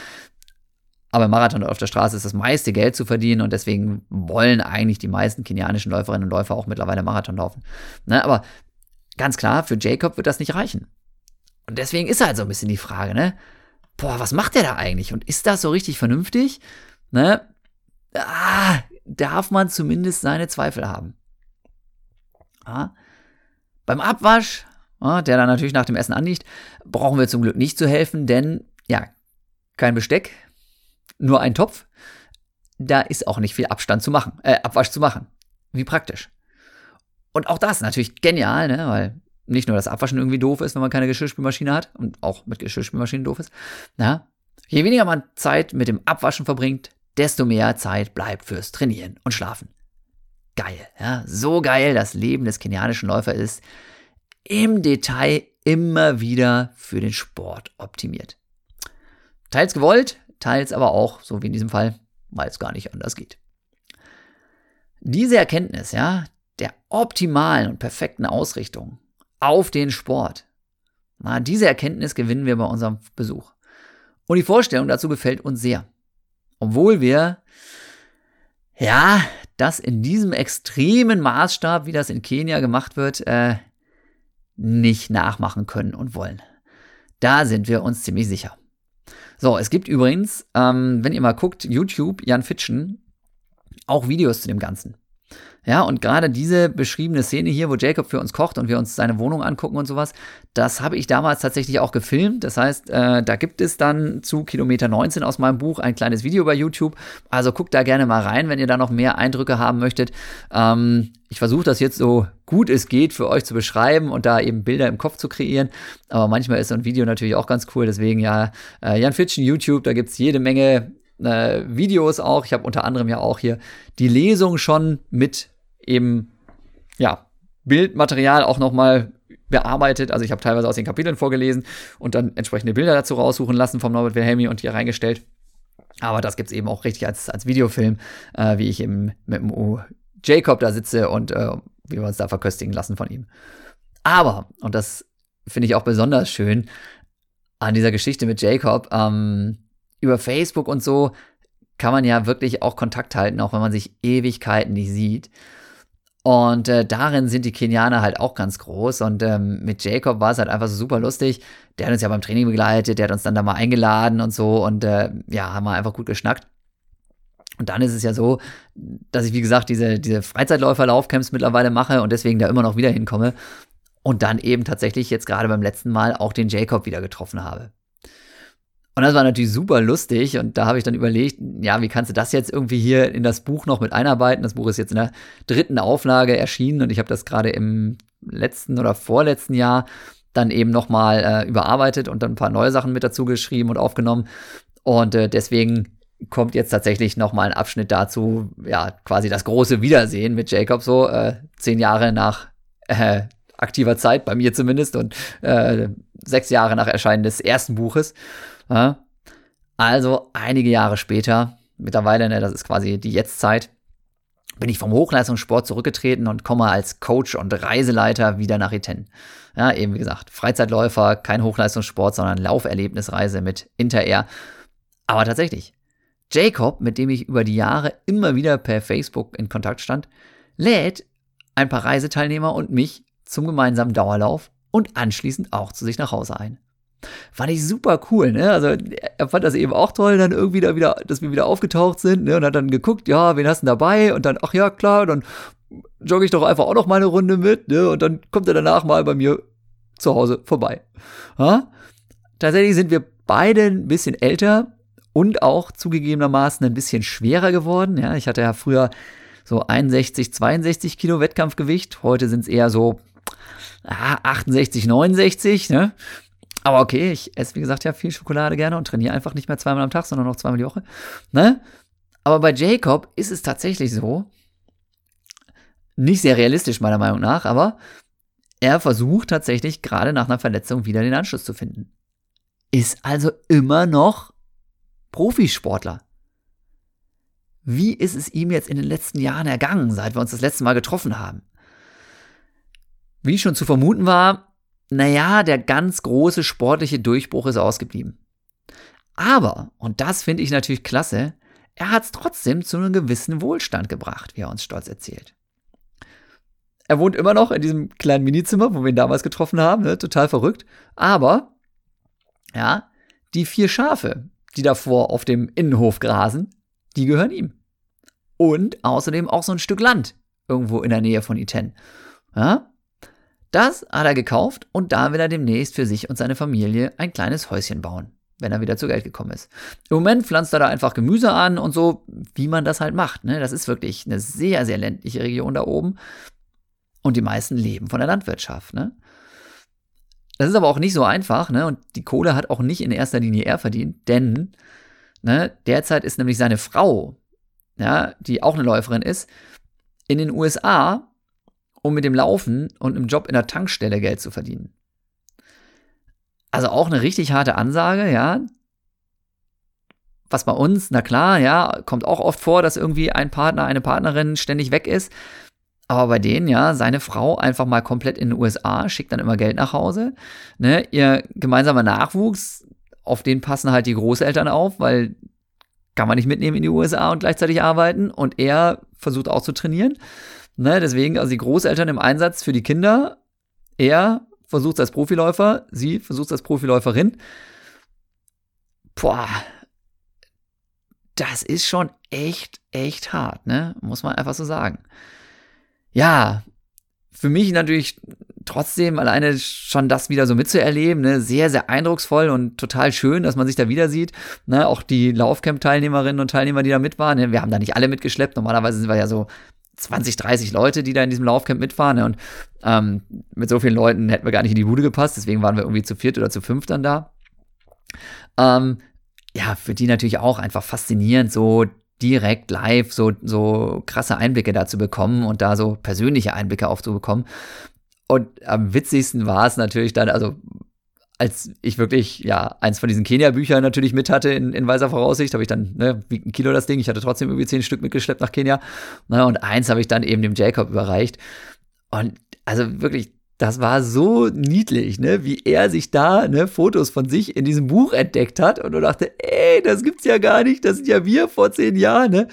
Aber im Marathon auf der Straße ist das meiste Geld zu verdienen und deswegen wollen eigentlich die meisten kenianischen Läuferinnen und Läufer auch mittlerweile Marathon laufen. Ne, aber ganz klar, für Jacob wird das nicht reichen. Und deswegen ist halt so ein bisschen die Frage, ne? Boah, was macht der da eigentlich? Und ist das so richtig vernünftig? Ne? Ah, darf man zumindest seine Zweifel haben. Ah, beim Abwasch, der dann natürlich nach dem Essen anliegt, brauchen wir zum Glück nicht zu helfen, denn ja, kein Besteck, nur ein Topf. Da ist auch nicht viel Abstand zu machen, äh, Abwasch zu machen. Wie praktisch. Und auch das natürlich genial, ne? weil nicht nur das Abwaschen irgendwie doof ist, wenn man keine Geschirrspülmaschine hat und auch mit Geschirrspülmaschinen doof ist. Na, je weniger man Zeit mit dem Abwaschen verbringt, desto mehr Zeit bleibt fürs Trainieren und Schlafen geil. Ja? So geil das Leben des kenianischen Läufers ist. Im Detail immer wieder für den Sport optimiert. Teils gewollt, teils aber auch, so wie in diesem Fall, weil es gar nicht anders geht. Diese Erkenntnis, ja, der optimalen und perfekten Ausrichtung auf den Sport. Na, diese Erkenntnis gewinnen wir bei unserem Besuch. Und die Vorstellung dazu gefällt uns sehr. Obwohl wir, ja, das in diesem extremen Maßstab, wie das in Kenia gemacht wird, äh, nicht nachmachen können und wollen. Da sind wir uns ziemlich sicher. So, es gibt übrigens, ähm, wenn ihr mal guckt, YouTube, Jan Fitschen, auch Videos zu dem Ganzen. Ja, und gerade diese beschriebene Szene hier, wo Jacob für uns kocht und wir uns seine Wohnung angucken und sowas, das habe ich damals tatsächlich auch gefilmt. Das heißt, äh, da gibt es dann zu Kilometer 19 aus meinem Buch ein kleines Video bei YouTube. Also guckt da gerne mal rein, wenn ihr da noch mehr Eindrücke haben möchtet. Ähm, ich versuche das jetzt so gut es geht für euch zu beschreiben und da eben Bilder im Kopf zu kreieren. Aber manchmal ist so ein Video natürlich auch ganz cool. Deswegen ja, äh, Jan Fitschen YouTube, da gibt es jede Menge äh, Videos auch. Ich habe unter anderem ja auch hier die Lesung schon mit eben, ja, Bildmaterial auch nochmal bearbeitet. Also ich habe teilweise aus den Kapiteln vorgelesen und dann entsprechende Bilder dazu raussuchen lassen vom Norbert Wilhelmi und hier reingestellt. Aber das gibt es eben auch richtig als, als Videofilm, äh, wie ich eben mit dem U Jacob da sitze und äh, wie wir uns da verköstigen lassen von ihm. Aber, und das finde ich auch besonders schön an dieser Geschichte mit Jacob, ähm, über Facebook und so kann man ja wirklich auch Kontakt halten, auch wenn man sich Ewigkeiten nicht sieht. Und äh, darin sind die Kenianer halt auch ganz groß. Und ähm, mit Jacob war es halt einfach so super lustig. Der hat uns ja beim Training begleitet, der hat uns dann da mal eingeladen und so. Und äh, ja, haben wir einfach gut geschnackt. Und dann ist es ja so, dass ich, wie gesagt, diese, diese Freizeitläufer-Laufcamps mittlerweile mache und deswegen da immer noch wieder hinkomme. Und dann eben tatsächlich jetzt gerade beim letzten Mal auch den Jacob wieder getroffen habe. Und das war natürlich super lustig und da habe ich dann überlegt, ja, wie kannst du das jetzt irgendwie hier in das Buch noch mit einarbeiten? Das Buch ist jetzt in der dritten Auflage erschienen und ich habe das gerade im letzten oder vorletzten Jahr dann eben nochmal äh, überarbeitet und dann ein paar neue Sachen mit dazu geschrieben und aufgenommen. Und äh, deswegen kommt jetzt tatsächlich nochmal ein Abschnitt dazu, ja, quasi das große Wiedersehen mit Jacob, so äh, zehn Jahre nach äh, aktiver Zeit, bei mir zumindest, und äh, sechs Jahre nach Erscheinen des ersten Buches. Also einige Jahre später, mittlerweile, ne, das ist quasi die Jetztzeit, bin ich vom Hochleistungssport zurückgetreten und komme als Coach und Reiseleiter wieder nach Iten. Ja, eben wie gesagt, Freizeitläufer, kein Hochleistungssport, sondern Lauferlebnisreise mit Interair. Aber tatsächlich, Jacob, mit dem ich über die Jahre immer wieder per Facebook in Kontakt stand, lädt ein paar Reiseteilnehmer und mich zum gemeinsamen Dauerlauf und anschließend auch zu sich nach Hause ein. Fand ich super cool, ne? Also er fand das eben auch toll, dann irgendwie da wieder, dass wir wieder aufgetaucht sind, ne? Und hat dann geguckt, ja, wen hast du dabei? Und dann, ach ja, klar, dann jogge ich doch einfach auch noch mal eine Runde mit, ne? Und dann kommt er danach mal bei mir zu Hause vorbei. Ja? Tatsächlich sind wir beide ein bisschen älter und auch zugegebenermaßen ein bisschen schwerer geworden. Ja, ich hatte ja früher so 61, 62 Kilo Wettkampfgewicht. Heute sind es eher so 68, 69. Ne? Aber okay, ich esse, wie gesagt, ja viel Schokolade gerne und trainiere einfach nicht mehr zweimal am Tag, sondern noch zweimal die Woche. Ne? Aber bei Jacob ist es tatsächlich so, nicht sehr realistisch meiner Meinung nach, aber er versucht tatsächlich gerade nach einer Verletzung wieder den Anschluss zu finden. Ist also immer noch Profisportler. Wie ist es ihm jetzt in den letzten Jahren ergangen, seit wir uns das letzte Mal getroffen haben? Wie schon zu vermuten war, naja, der ganz große sportliche Durchbruch ist ausgeblieben. Aber, und das finde ich natürlich klasse, er hat es trotzdem zu einem gewissen Wohlstand gebracht, wie er uns stolz erzählt. Er wohnt immer noch in diesem kleinen Minizimmer, wo wir ihn damals getroffen haben, ne? total verrückt. Aber, ja, die vier Schafe, die davor auf dem Innenhof grasen, die gehören ihm. Und außerdem auch so ein Stück Land irgendwo in der Nähe von Iten. Ja? Das hat er gekauft und da will er demnächst für sich und seine Familie ein kleines Häuschen bauen, wenn er wieder zu Geld gekommen ist. Im Moment pflanzt er da einfach Gemüse an und so, wie man das halt macht. Ne? Das ist wirklich eine sehr, sehr ländliche Region da oben. Und die meisten leben von der Landwirtschaft. Ne? Das ist aber auch nicht so einfach, ne? Und die Kohle hat auch nicht in erster Linie er verdient, denn ne, derzeit ist nämlich seine Frau, ja, die auch eine Läuferin ist, in den USA um mit dem Laufen und einem Job in der Tankstelle Geld zu verdienen. Also auch eine richtig harte Ansage, ja. Was bei uns, na klar, ja, kommt auch oft vor, dass irgendwie ein Partner, eine Partnerin ständig weg ist. Aber bei denen, ja, seine Frau einfach mal komplett in den USA, schickt dann immer Geld nach Hause. Ne? Ihr gemeinsamer Nachwuchs, auf den passen halt die Großeltern auf, weil kann man nicht mitnehmen in die USA und gleichzeitig arbeiten. Und er versucht auch zu trainieren. Ne? Deswegen, also die Großeltern im Einsatz für die Kinder. Er versucht es als Profiläufer, sie versucht es als Profiläuferin. Boah, das ist schon echt, echt hart, ne? Muss man einfach so sagen ja, für mich natürlich trotzdem alleine schon das wieder so mitzuerleben, ne, sehr, sehr eindrucksvoll und total schön, dass man sich da wieder sieht. Ne, auch die Laufcamp-Teilnehmerinnen und Teilnehmer, die da mit waren, ne, wir haben da nicht alle mitgeschleppt. Normalerweise sind wir ja so 20, 30 Leute, die da in diesem Laufcamp mitfahren. Ne, und ähm, mit so vielen Leuten hätten wir gar nicht in die Bude gepasst, deswegen waren wir irgendwie zu viert oder zu fünf dann da. Ähm, ja, für die natürlich auch einfach faszinierend, so direkt live so, so krasse Einblicke dazu bekommen und da so persönliche Einblicke aufzubekommen. Und am witzigsten war es natürlich dann, also als ich wirklich, ja, eins von diesen Kenia-Büchern natürlich mit hatte in, in weiser Voraussicht, habe ich dann, ne, wiegt ein Kilo das Ding, ich hatte trotzdem irgendwie zehn Stück mitgeschleppt nach Kenia. Ne, und eins habe ich dann eben dem Jacob überreicht. Und also wirklich, das war so niedlich, ne, wie er sich da, ne, Fotos von sich in diesem Buch entdeckt hat und du dachte, ey, das gibt's ja gar nicht, das sind ja wir vor zehn Jahren, ne.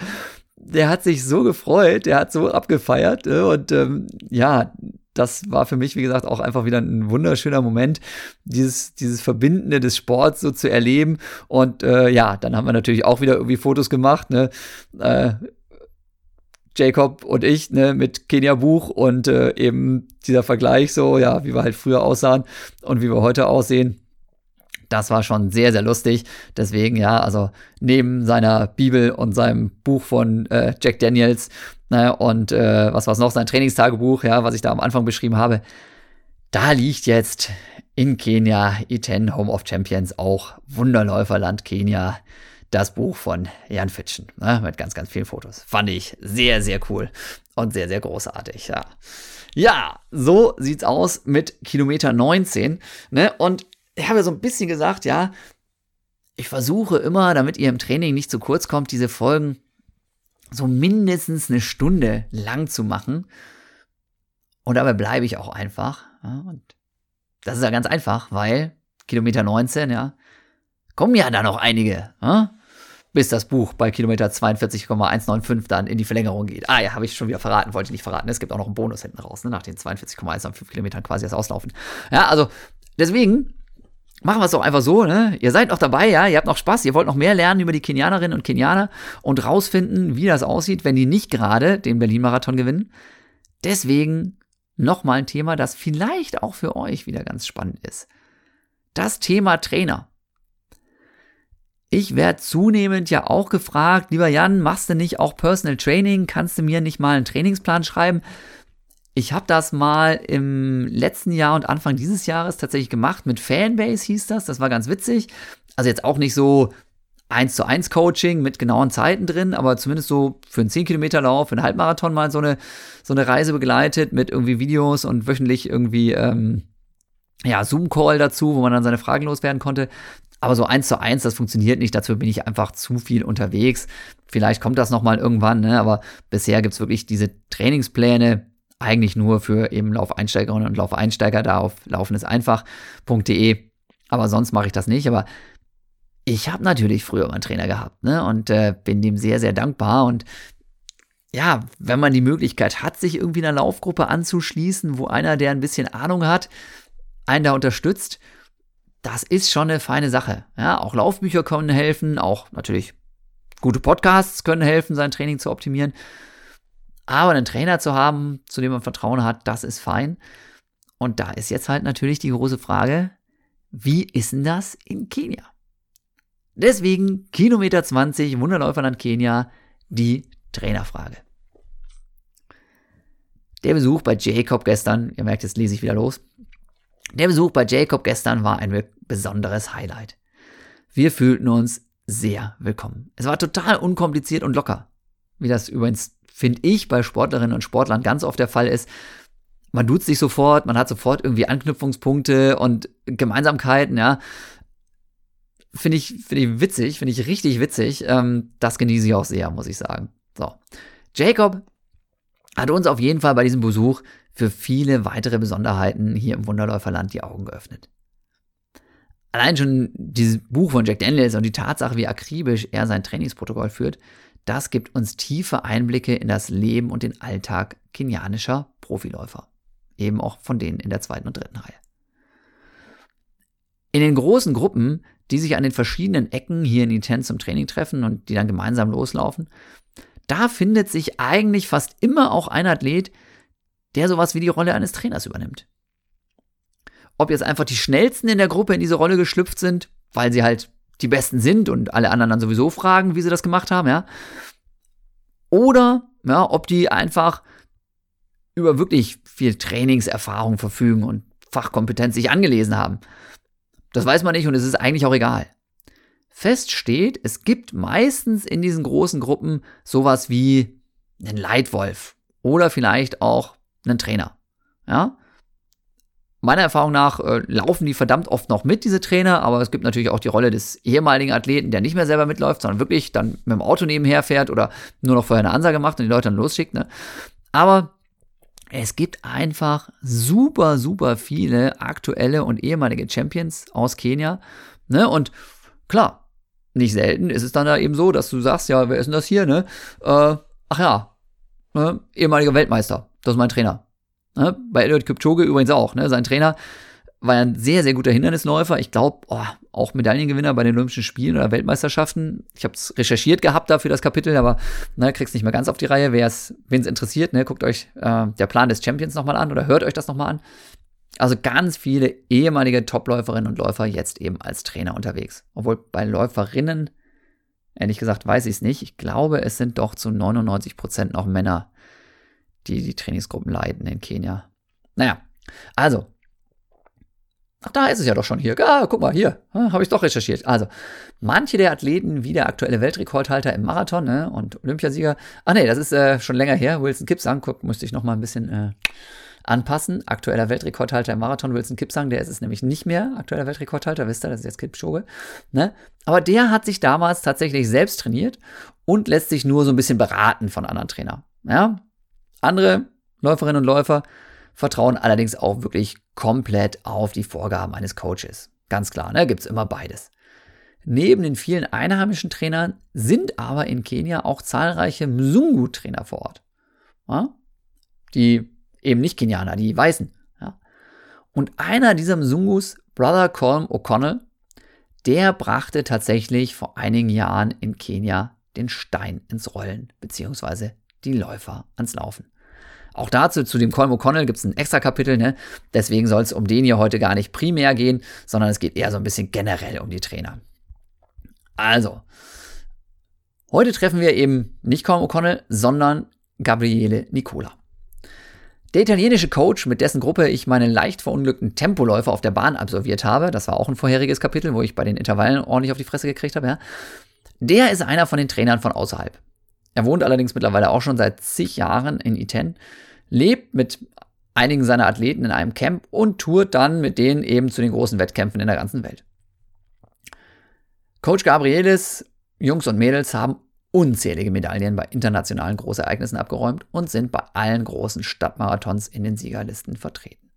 Der hat sich so gefreut, der hat so abgefeiert, ne, und ähm, ja, das war für mich, wie gesagt, auch einfach wieder ein wunderschöner Moment, dieses, dieses Verbindende des Sports so zu erleben. Und äh, ja, dann haben wir natürlich auch wieder irgendwie Fotos gemacht, ne? Äh, Jacob und ich, ne, mit Kenia Buch und äh, eben dieser Vergleich so, ja, wie wir halt früher aussahen und wie wir heute aussehen. Das war schon sehr, sehr lustig. Deswegen, ja, also neben seiner Bibel und seinem Buch von äh, Jack Daniels ne, und äh, was war es noch, sein Trainingstagebuch, ja, was ich da am Anfang beschrieben habe, da liegt jetzt in Kenia E10 Home of Champions auch Wunderläuferland Kenia das Buch von Jan Fitschen, ne, mit ganz, ganz vielen Fotos. Fand ich sehr, sehr cool und sehr, sehr großartig, ja. Ja, so sieht's aus mit Kilometer 19, ne, und ich habe so ein bisschen gesagt, ja, ich versuche immer, damit ihr im Training nicht zu kurz kommt, diese Folgen so mindestens eine Stunde lang zu machen. Und dabei bleibe ich auch einfach. Ja, und das ist ja ganz einfach, weil Kilometer 19, ja, kommen ja da noch einige. Ja? bis das Buch bei Kilometer 42,195 dann in die Verlängerung geht. Ah ja, habe ich schon wieder verraten, wollte ich nicht verraten. Es gibt auch noch einen Bonus hinten raus, ne, nach den 42,195 Kilometern quasi das Auslaufen. Ja, also deswegen machen wir es doch einfach so, ne? Ihr seid noch dabei, ja, ihr habt noch Spaß, ihr wollt noch mehr lernen über die Kenianerinnen und Kenianer und rausfinden, wie das aussieht, wenn die nicht gerade den Berlin-Marathon gewinnen. Deswegen nochmal ein Thema, das vielleicht auch für euch wieder ganz spannend ist. Das Thema Trainer. Ich werde zunehmend ja auch gefragt, lieber Jan, machst du nicht auch Personal Training? Kannst du mir nicht mal einen Trainingsplan schreiben? Ich habe das mal im letzten Jahr und Anfang dieses Jahres tatsächlich gemacht. Mit Fanbase hieß das. Das war ganz witzig. Also jetzt auch nicht so 1 zu 1 Coaching mit genauen Zeiten drin, aber zumindest so für einen 10 Kilometer Lauf, für einen Halbmarathon mal so eine, so eine Reise begleitet mit irgendwie Videos und wöchentlich irgendwie, ähm, ja, Zoom-Call dazu, wo man dann seine Fragen loswerden konnte. Aber so eins zu eins, das funktioniert nicht. Dazu bin ich einfach zu viel unterwegs. Vielleicht kommt das nochmal irgendwann, ne? aber bisher gibt's wirklich diese Trainingspläne eigentlich nur für eben Laufeinsteigerinnen und Laufeinsteiger da auf laufeneseinfach.de. Aber sonst mache ich das nicht. Aber ich habe natürlich früher mal einen Trainer gehabt ne? und äh, bin dem sehr, sehr dankbar. Und ja, wenn man die Möglichkeit hat, sich irgendwie einer Laufgruppe anzuschließen, wo einer, der ein bisschen Ahnung hat, einen da unterstützt das ist schon eine feine Sache. Ja, auch Laufbücher können helfen, auch natürlich gute Podcasts können helfen, sein Training zu optimieren. Aber einen Trainer zu haben, zu dem man Vertrauen hat, das ist fein. Und da ist jetzt halt natürlich die große Frage, wie ist denn das in Kenia? Deswegen Kilometer 20, Wunderläuferland Kenia, die Trainerfrage. Der Besuch bei Jacob gestern, ihr merkt, jetzt lese ich wieder los. Der Besuch bei Jacob gestern war ein besonderes Highlight. Wir fühlten uns sehr willkommen. Es war total unkompliziert und locker. Wie das übrigens, finde ich, bei Sportlerinnen und Sportlern ganz oft der Fall ist. Man duzt sich sofort, man hat sofort irgendwie Anknüpfungspunkte und Gemeinsamkeiten, ja. Finde ich, finde ich witzig, finde ich richtig witzig. Ähm, das genieße ich auch sehr, muss ich sagen. So. Jacob hat uns auf jeden Fall bei diesem Besuch für viele weitere Besonderheiten hier im Wunderläuferland die Augen geöffnet. Allein schon dieses Buch von Jack Daniels und die Tatsache, wie akribisch er sein Trainingsprotokoll führt, das gibt uns tiefe Einblicke in das Leben und den Alltag kenianischer Profiläufer. Eben auch von denen in der zweiten und dritten Reihe. In den großen Gruppen, die sich an den verschiedenen Ecken hier in Iten zum Training treffen und die dann gemeinsam loslaufen, da findet sich eigentlich fast immer auch ein Athlet, der sowas wie die Rolle eines Trainers übernimmt. Ob jetzt einfach die schnellsten in der Gruppe in diese Rolle geschlüpft sind, weil sie halt die Besten sind und alle anderen dann sowieso fragen, wie sie das gemacht haben, ja. Oder, ja, ob die einfach über wirklich viel Trainingserfahrung verfügen und Fachkompetenz sich angelesen haben. Das weiß man nicht und es ist eigentlich auch egal. Fest steht, es gibt meistens in diesen großen Gruppen sowas wie einen Leitwolf oder vielleicht auch einen Trainer. Ja? Meiner Erfahrung nach äh, laufen die verdammt oft noch mit, diese Trainer, aber es gibt natürlich auch die Rolle des ehemaligen Athleten, der nicht mehr selber mitläuft, sondern wirklich dann mit dem Auto nebenher fährt oder nur noch vorher eine Ansage macht und die Leute dann losschickt. Ne? Aber es gibt einfach super, super viele aktuelle und ehemalige Champions aus Kenia. Ne? Und klar, nicht selten ist es dann da eben so, dass du sagst, ja, wer ist denn das hier? Ne? Äh, ach ja, ne? ehemaliger Weltmeister, das ist mein Trainer. Ne? Bei Elliot Kipchoge übrigens auch. Ne? Sein Trainer war ja ein sehr, sehr guter Hindernisläufer. Ich glaube, oh, auch Medaillengewinner bei den Olympischen Spielen oder Weltmeisterschaften. Ich habe es recherchiert gehabt da für das Kapitel, aber ne, krieg's nicht mehr ganz auf die Reihe. Wen es interessiert, ne, guckt euch äh, der Plan des Champions nochmal an oder hört euch das nochmal an. Also ganz viele ehemalige Topläuferinnen und Läufer jetzt eben als Trainer unterwegs. Obwohl bei Läuferinnen, ehrlich gesagt, weiß ich es nicht. Ich glaube, es sind doch zu 99 Prozent noch Männer, die die Trainingsgruppen leiten in Kenia. Naja, also. Ach, da ist es ja doch schon hier. Ah, guck mal, hier. Habe ich doch recherchiert. Also, manche der Athleten, wie der aktuelle Weltrekordhalter im Marathon ne, und Olympiasieger. Ach nee, das ist äh, schon länger her. Wilson Kipsang, guck, musste ich noch mal ein bisschen äh, anpassen. Aktueller Weltrekordhalter im Marathon, Wilson Kipsang, der ist es nämlich nicht mehr. Aktueller Weltrekordhalter, wisst ihr, das ist jetzt Kipchoge. Ne? Aber der hat sich damals tatsächlich selbst trainiert und lässt sich nur so ein bisschen beraten von anderen Trainern. Ja, andere Läuferinnen und Läufer vertrauen allerdings auch wirklich komplett auf die Vorgaben eines Coaches. Ganz klar, ne? gibt es immer beides. Neben den vielen einheimischen Trainern sind aber in Kenia auch zahlreiche Mzungu-Trainer vor Ort. Ja? Die eben nicht Kenianer, die Weißen. Ja? Und einer dieser Mzungus, Brother Colm O'Connell, der brachte tatsächlich vor einigen Jahren in Kenia den Stein ins Rollen, beziehungsweise die Läufer ans Laufen. Auch dazu, zu dem Colm O'Connell gibt es ein extra Kapitel, ne? deswegen soll es um den hier heute gar nicht primär gehen, sondern es geht eher so ein bisschen generell um die Trainer. Also, heute treffen wir eben nicht Colm O'Connell, sondern Gabriele Nicola. Der italienische Coach, mit dessen Gruppe ich meine leicht verunglückten Tempoläufer auf der Bahn absolviert habe, das war auch ein vorheriges Kapitel, wo ich bei den Intervallen ordentlich auf die Fresse gekriegt habe, ja, der ist einer von den Trainern von außerhalb. Er wohnt allerdings mittlerweile auch schon seit zig Jahren in Iten, lebt mit einigen seiner Athleten in einem Camp und tourt dann mit denen eben zu den großen Wettkämpfen in der ganzen Welt. Coach Gabrielis, Jungs und Mädels haben unzählige Medaillen bei internationalen Großereignissen abgeräumt und sind bei allen großen Stadtmarathons in den Siegerlisten vertreten.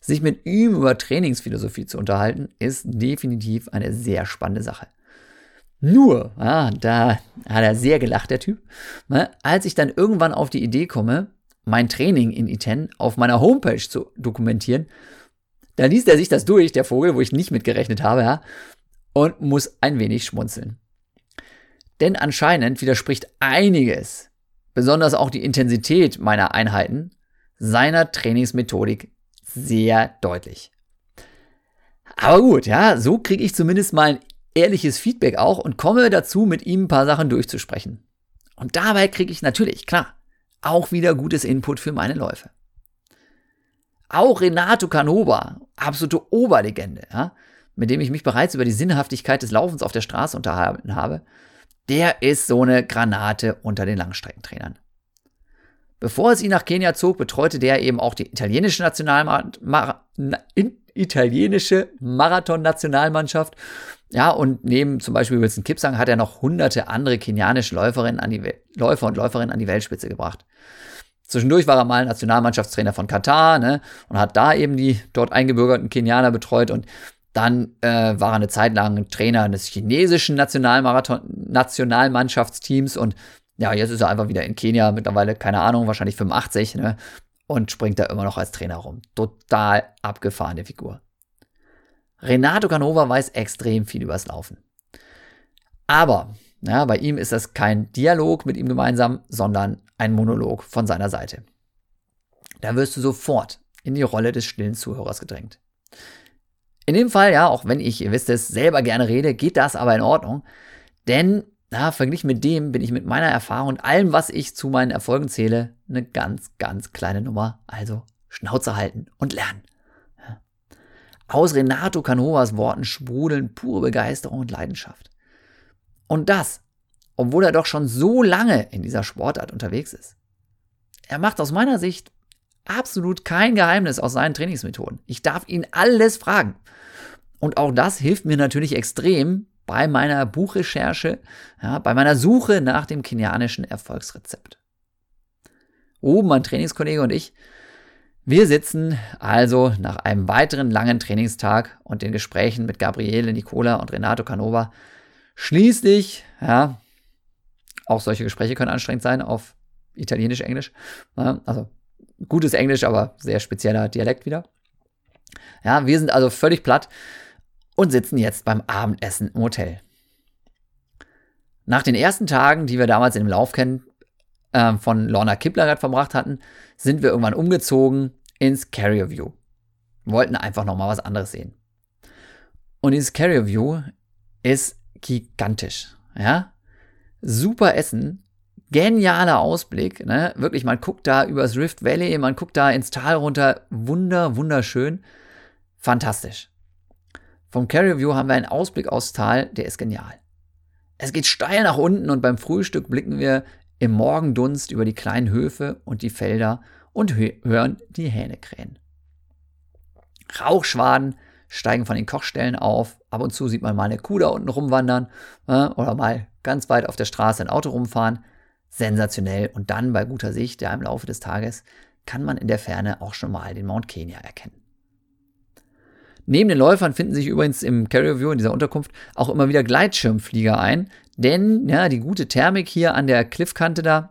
Sich mit ihm über Trainingsphilosophie zu unterhalten, ist definitiv eine sehr spannende Sache. Nur, ah, da hat er sehr gelacht, der Typ, ne, als ich dann irgendwann auf die Idee komme, mein Training in Iten auf meiner Homepage zu dokumentieren, da liest er sich das durch, der Vogel, wo ich nicht mitgerechnet habe, ja, und muss ein wenig schmunzeln. Denn anscheinend widerspricht einiges, besonders auch die Intensität meiner Einheiten, seiner Trainingsmethodik sehr deutlich. Aber gut, ja, so kriege ich zumindest mal ein ehrliches Feedback auch und komme dazu, mit ihm ein paar Sachen durchzusprechen. Und dabei kriege ich natürlich, klar, auch wieder gutes Input für meine Läufe. Auch Renato Canova, absolute Oberlegende, ja, mit dem ich mich bereits über die Sinnhaftigkeit des Laufens auf der Straße unterhalten habe, der ist so eine Granate unter den Langstreckentrainern. Bevor es ihn nach Kenia zog, betreute der eben auch die italienische Nationalmannschaft, italienische Marathon-Nationalmannschaft Ja, und neben zum Beispiel Wilson Kipsang hat er noch hunderte andere kenianische Läuferinnen an die Läufer und Läuferinnen an die Weltspitze gebracht. Zwischendurch war er mal Nationalmannschaftstrainer von Katar ne, und hat da eben die dort eingebürgerten Kenianer betreut und dann äh, war er eine Zeit lang Trainer des chinesischen Nationalmarathon Nationalmannschaftsteams und ja, jetzt ist er einfach wieder in Kenia, mittlerweile, keine Ahnung, wahrscheinlich 85, ne? Und springt da immer noch als Trainer rum. Total abgefahrene Figur. Renato Canova weiß extrem viel übers Laufen. Aber ja, bei ihm ist das kein Dialog mit ihm gemeinsam, sondern ein Monolog von seiner Seite. Da wirst du sofort in die Rolle des stillen Zuhörers gedrängt. In dem Fall, ja, auch wenn ich, ihr wisst es, selber gerne rede, geht das aber in Ordnung. Denn, na, verglichen mit dem bin ich mit meiner Erfahrung und allem, was ich zu meinen Erfolgen zähle, eine ganz, ganz kleine Nummer. Also Schnauze halten und lernen. Aus Renato Canovas Worten sprudeln pure Begeisterung und Leidenschaft. Und das, obwohl er doch schon so lange in dieser Sportart unterwegs ist. Er macht aus meiner Sicht absolut kein Geheimnis aus seinen Trainingsmethoden. Ich darf ihn alles fragen. Und auch das hilft mir natürlich extrem bei meiner Buchrecherche, ja, bei meiner Suche nach dem kenianischen Erfolgsrezept. Oben mein Trainingskollege und ich, wir sitzen also nach einem weiteren langen Trainingstag und den Gesprächen mit Gabriele Nicola und Renato Canova schließlich, ja, auch solche Gespräche können anstrengend sein auf Italienisch, Englisch, also gutes Englisch, aber sehr spezieller Dialekt wieder. Ja, wir sind also völlig platt und sitzen jetzt beim Abendessen im Hotel. Nach den ersten Tagen, die wir damals in dem Lauf kennen, äh, von Lorna Kipplerrad verbracht hatten, sind wir irgendwann umgezogen ins Carrier View. Wollten einfach nochmal was anderes sehen. Und dieses Carrier View ist gigantisch. Ja? Super Essen, genialer Ausblick. Ne? Wirklich, man guckt da übers Rift Valley, man guckt da ins Tal runter. Wunder, wunderschön. Fantastisch. Vom Carrier View haben wir einen Ausblick aufs Tal, der ist genial. Es geht steil nach unten und beim Frühstück blicken wir im Morgendunst über die kleinen Höfe und die Felder und hören die Hähne krähen. Rauchschwaden steigen von den Kochstellen auf. Ab und zu sieht man mal eine Kuh da unten rumwandern äh, oder mal ganz weit auf der Straße ein Auto rumfahren sensationell. Und dann bei guter Sicht, ja, im Laufe des Tages, kann man in der Ferne auch schon mal den Mount Kenya erkennen. Neben den Läufern finden sich übrigens im Carrier View in dieser Unterkunft auch immer wieder Gleitschirmflieger ein, denn ja, die gute Thermik hier an der Cliffkante da,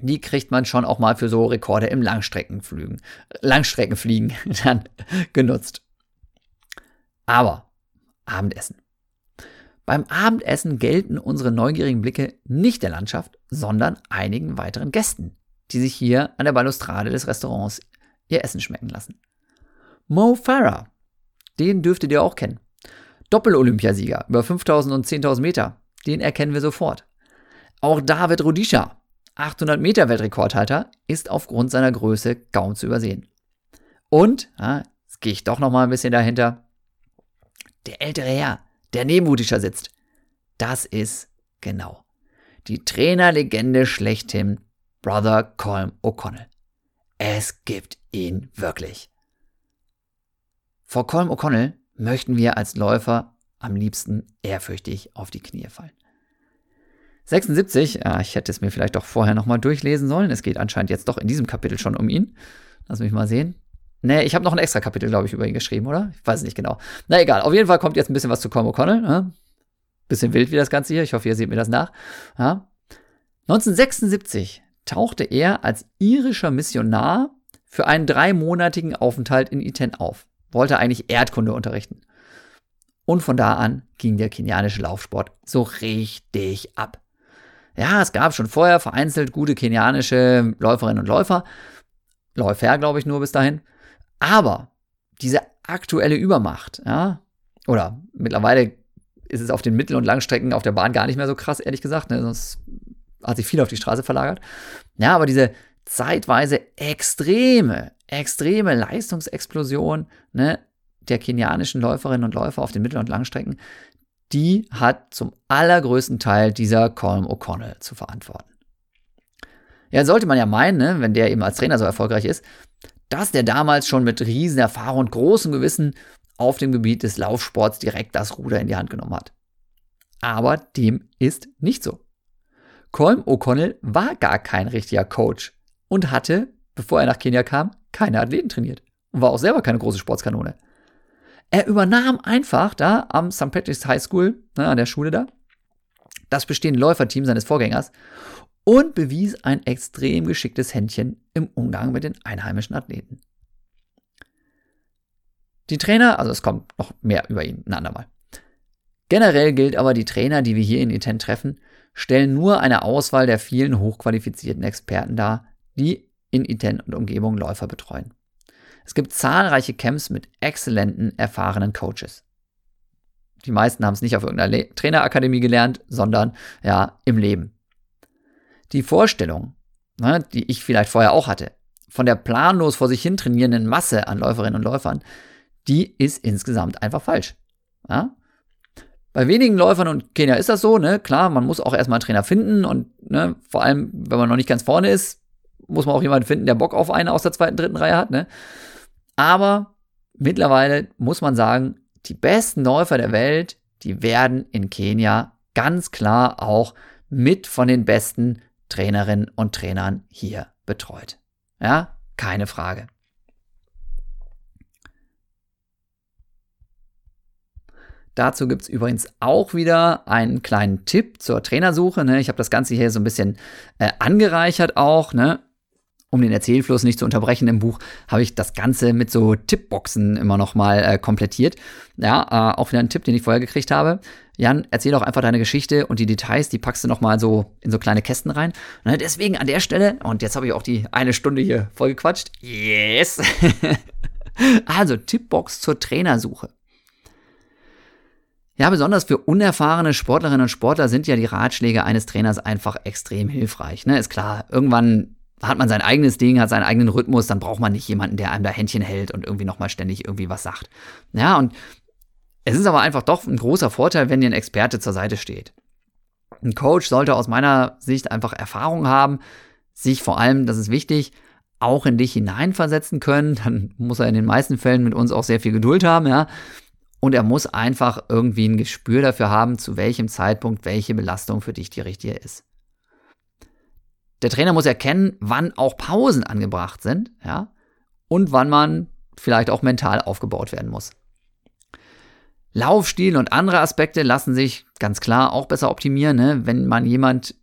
die kriegt man schon auch mal für so Rekorde im Langstreckenflügen, Langstreckenfliegen [LAUGHS] dann genutzt. Aber Abendessen. Beim Abendessen gelten unsere neugierigen Blicke nicht der Landschaft, sondern einigen weiteren Gästen, die sich hier an der Balustrade des Restaurants ihr Essen schmecken lassen. Mo Farah, den dürftet ihr auch kennen. Doppel-Olympiasieger über 5000 und 10.000 Meter, den erkennen wir sofort. Auch David Rudisha, 800 Meter Weltrekordhalter, ist aufgrund seiner Größe kaum zu übersehen. Und, ja, jetzt gehe ich doch noch mal ein bisschen dahinter, der ältere Herr, der neben Rudisha sitzt. Das ist genau die Trainerlegende schlechthin, Brother Colm O'Connell. Es gibt ihn wirklich. Vor Colm O'Connell möchten wir als Läufer am liebsten ehrfürchtig auf die Knie fallen. 76, ja, ich hätte es mir vielleicht doch vorher nochmal durchlesen sollen. Es geht anscheinend jetzt doch in diesem Kapitel schon um ihn. Lass mich mal sehen. Nee, ich habe noch ein extra Kapitel, glaube ich, über ihn geschrieben, oder? Ich weiß es nicht genau. Na egal, auf jeden Fall kommt jetzt ein bisschen was zu Colm O'Connell. Ne? Bisschen wild wie das Ganze hier. Ich hoffe, ihr seht mir das nach. Ja? 1976 tauchte er als irischer Missionar für einen dreimonatigen Aufenthalt in Iten auf. Wollte eigentlich Erdkunde unterrichten. Und von da an ging der kenianische Laufsport so richtig ab. Ja, es gab schon vorher vereinzelt gute kenianische Läuferinnen und Läufer. Läufer, glaube ich, nur bis dahin. Aber diese aktuelle Übermacht, ja, oder mittlerweile ist es auf den Mittel- und Langstrecken auf der Bahn gar nicht mehr so krass, ehrlich gesagt, ne, sonst hat sich viel auf die Straße verlagert. Ja, aber diese zeitweise extreme, extreme Leistungsexplosion ne, der kenianischen Läuferinnen und Läufer auf den Mittel- und Langstrecken, die hat zum allergrößten Teil dieser Colm O'Connell zu verantworten. Ja, sollte man ja meinen, ne, wenn der eben als Trainer so erfolgreich ist, dass der damals schon mit riesen Erfahrung und großem Gewissen auf dem Gebiet des Laufsports direkt das Ruder in die Hand genommen hat. Aber dem ist nicht so. Colm O'Connell war gar kein richtiger Coach und hatte, bevor er nach Kenia kam, keine Athleten trainiert und war auch selber keine große Sportskanone. Er übernahm einfach da am St. Patrick's High School, ne, an der Schule da, das bestehende Läuferteam seines Vorgängers und bewies ein extrem geschicktes Händchen im Umgang mit den einheimischen Athleten. Die Trainer, also es kommt noch mehr über ihn ein andermal. Generell gilt aber, die Trainer, die wir hier in Iten treffen, stellen nur eine Auswahl der vielen hochqualifizierten Experten dar, die in Iten und Umgebung Läufer betreuen. Es gibt zahlreiche Camps mit exzellenten, erfahrenen Coaches. Die meisten haben es nicht auf irgendeiner Le Trainerakademie gelernt, sondern ja im Leben. Die Vorstellung, ne, die ich vielleicht vorher auch hatte, von der planlos vor sich hin trainierenden Masse an Läuferinnen und Läufern, die ist insgesamt einfach falsch. Ja? Bei wenigen Läufern und Kenia ist das so, ne? Klar, man muss auch erstmal einen Trainer finden und ne, vor allem, wenn man noch nicht ganz vorne ist, muss man auch jemanden finden, der Bock auf einen aus der zweiten, dritten Reihe hat, ne? Aber mittlerweile muss man sagen, die besten Läufer der Welt, die werden in Kenia ganz klar auch mit von den besten Trainerinnen und Trainern hier betreut. Ja, keine Frage. Dazu gibt es übrigens auch wieder einen kleinen Tipp zur Trainersuche. Ne? Ich habe das Ganze hier so ein bisschen äh, angereichert auch. Ne? Um den Erzählfluss nicht zu unterbrechen im Buch, habe ich das Ganze mit so Tippboxen immer noch mal äh, komplettiert. Ja, äh, auch wieder ein Tipp, den ich vorher gekriegt habe. Jan, erzähl doch einfach deine Geschichte und die Details, die packst du noch mal so in so kleine Kästen rein. Ne, deswegen an der Stelle, und jetzt habe ich auch die eine Stunde hier vollgequatscht. Yes! [LAUGHS] also, Tippbox zur Trainersuche. Ja, besonders für unerfahrene Sportlerinnen und Sportler sind ja die Ratschläge eines Trainers einfach extrem hilfreich. Ne? Ist klar, irgendwann hat man sein eigenes Ding, hat seinen eigenen Rhythmus, dann braucht man nicht jemanden, der einem da Händchen hält und irgendwie nochmal ständig irgendwie was sagt. Ja, und es ist aber einfach doch ein großer Vorteil, wenn dir ein Experte zur Seite steht. Ein Coach sollte aus meiner Sicht einfach Erfahrung haben, sich vor allem, das ist wichtig, auch in dich hineinversetzen können. Dann muss er in den meisten Fällen mit uns auch sehr viel Geduld haben, ja. Und er muss einfach irgendwie ein Gespür dafür haben, zu welchem Zeitpunkt welche Belastung für dich die richtige ist. Der Trainer muss erkennen, wann auch Pausen angebracht sind, ja, und wann man vielleicht auch mental aufgebaut werden muss. Laufstil und andere Aspekte lassen sich ganz klar auch besser optimieren, ne? wenn man jemand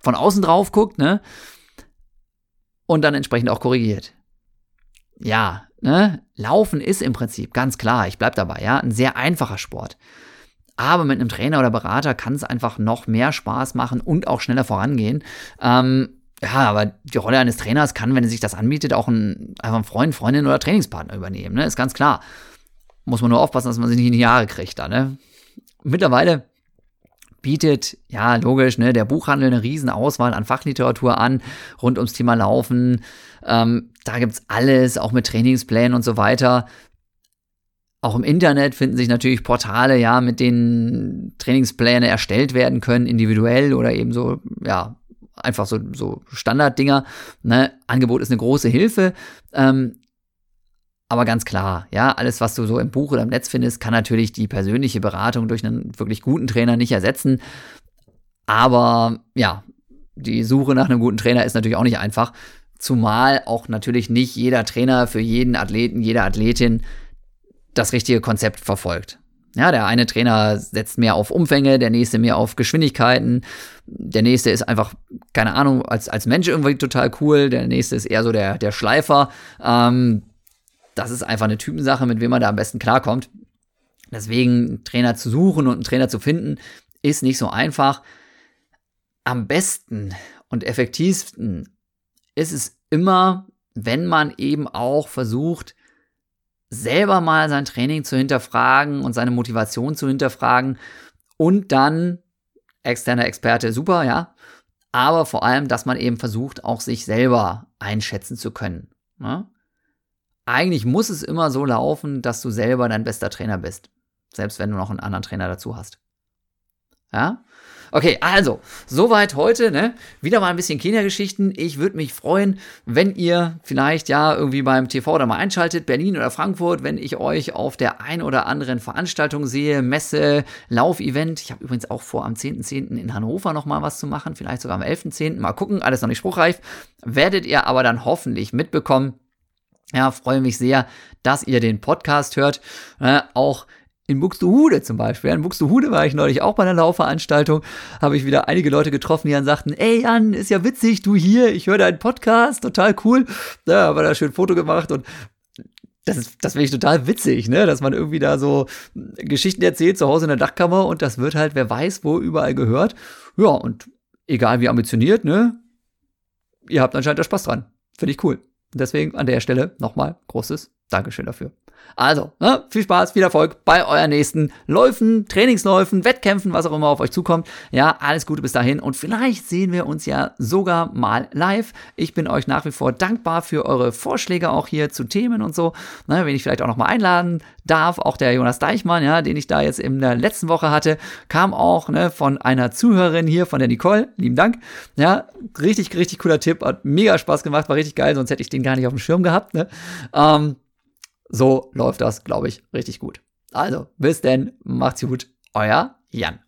von außen drauf guckt, ne? Und dann entsprechend auch korrigiert. Ja, ne, Laufen ist im Prinzip ganz klar, ich bleib dabei, ja, ein sehr einfacher Sport. Aber mit einem Trainer oder Berater kann es einfach noch mehr Spaß machen und auch schneller vorangehen. Ähm, ja, aber die Rolle eines Trainers kann, wenn er sich das anbietet, auch ein, einfach ein Freund, Freundin oder Trainingspartner übernehmen. Ne? Ist ganz klar. Muss man nur aufpassen, dass man sich nicht in die Jahre kriegt da. Ne? Mittlerweile bietet, ja, logisch, ne, der Buchhandel eine riesen Auswahl an Fachliteratur an, rund ums Thema Laufen. Ähm, da gibt's alles, auch mit Trainingsplänen und so weiter. Auch im Internet finden sich natürlich Portale, ja, mit denen Trainingspläne erstellt werden können, individuell oder eben so, ja, einfach so, so Standarddinger. Ne? Angebot ist eine große Hilfe. Ähm, aber ganz klar, ja, alles, was du so im Buch oder im Netz findest, kann natürlich die persönliche Beratung durch einen wirklich guten Trainer nicht ersetzen. Aber ja, die Suche nach einem guten Trainer ist natürlich auch nicht einfach. Zumal auch natürlich nicht jeder Trainer für jeden Athleten, jede Athletin das richtige Konzept verfolgt. Ja, der eine Trainer setzt mehr auf Umfänge, der nächste mehr auf Geschwindigkeiten, der nächste ist einfach, keine Ahnung, als, als Mensch irgendwie total cool, der nächste ist eher so der, der Schleifer. Ähm, das ist einfach eine Typensache, mit wem man da am besten klarkommt. Deswegen einen Trainer zu suchen und einen Trainer zu finden, ist nicht so einfach. Am besten und effektivsten ist es immer, wenn man eben auch versucht, selber mal sein Training zu hinterfragen und seine Motivation zu hinterfragen und dann externer Experte, super, ja. Aber vor allem, dass man eben versucht, auch sich selber einschätzen zu können. Ne? eigentlich muss es immer so laufen, dass du selber dein bester Trainer bist. Selbst wenn du noch einen anderen Trainer dazu hast. Ja? Okay, also, soweit heute, ne? Wieder mal ein bisschen Kindergeschichten. Ich würde mich freuen, wenn ihr vielleicht ja irgendwie beim TV da mal einschaltet, Berlin oder Frankfurt, wenn ich euch auf der ein oder anderen Veranstaltung sehe, Messe, Laufevent. Ich habe übrigens auch vor, am 10.10. .10. in Hannover nochmal was zu machen, vielleicht sogar am 11.10. Mal gucken, alles noch nicht spruchreif. Werdet ihr aber dann hoffentlich mitbekommen. Ja, freue mich sehr, dass ihr den Podcast hört. Äh, auch in Buxtehude zum Beispiel. In Buxtehude war ich neulich auch bei einer Laufveranstaltung, habe ich wieder einige Leute getroffen, die dann sagten, ey Jan, ist ja witzig, du hier, ich höre deinen Podcast, total cool. Da haben wir da schön Foto gemacht und das das finde ich total witzig, ne, dass man irgendwie da so Geschichten erzählt zu Hause in der Dachkammer und das wird halt, wer weiß, wo überall gehört. Ja, und egal wie ambitioniert, ne, ihr habt anscheinend da Spaß dran. Finde ich cool. Deswegen an der Stelle nochmal großes Dankeschön dafür. Also, ne, viel Spaß, viel Erfolg bei euren nächsten Läufen, Trainingsläufen, Wettkämpfen, was auch immer auf euch zukommt. Ja, alles Gute bis dahin und vielleicht sehen wir uns ja sogar mal live. Ich bin euch nach wie vor dankbar für eure Vorschläge auch hier zu Themen und so. Ne, wenn ich vielleicht auch nochmal einladen darf, auch der Jonas Deichmann, ja, den ich da jetzt in der letzten Woche hatte, kam auch ne, von einer Zuhörerin hier, von der Nicole. Lieben Dank. Ja, richtig, richtig cooler Tipp, hat mega Spaß gemacht, war richtig geil, sonst hätte ich den gar nicht auf dem Schirm gehabt. Ne? Ähm, so läuft das, glaube ich, richtig gut. Also, bis denn, macht's gut, euer Jan.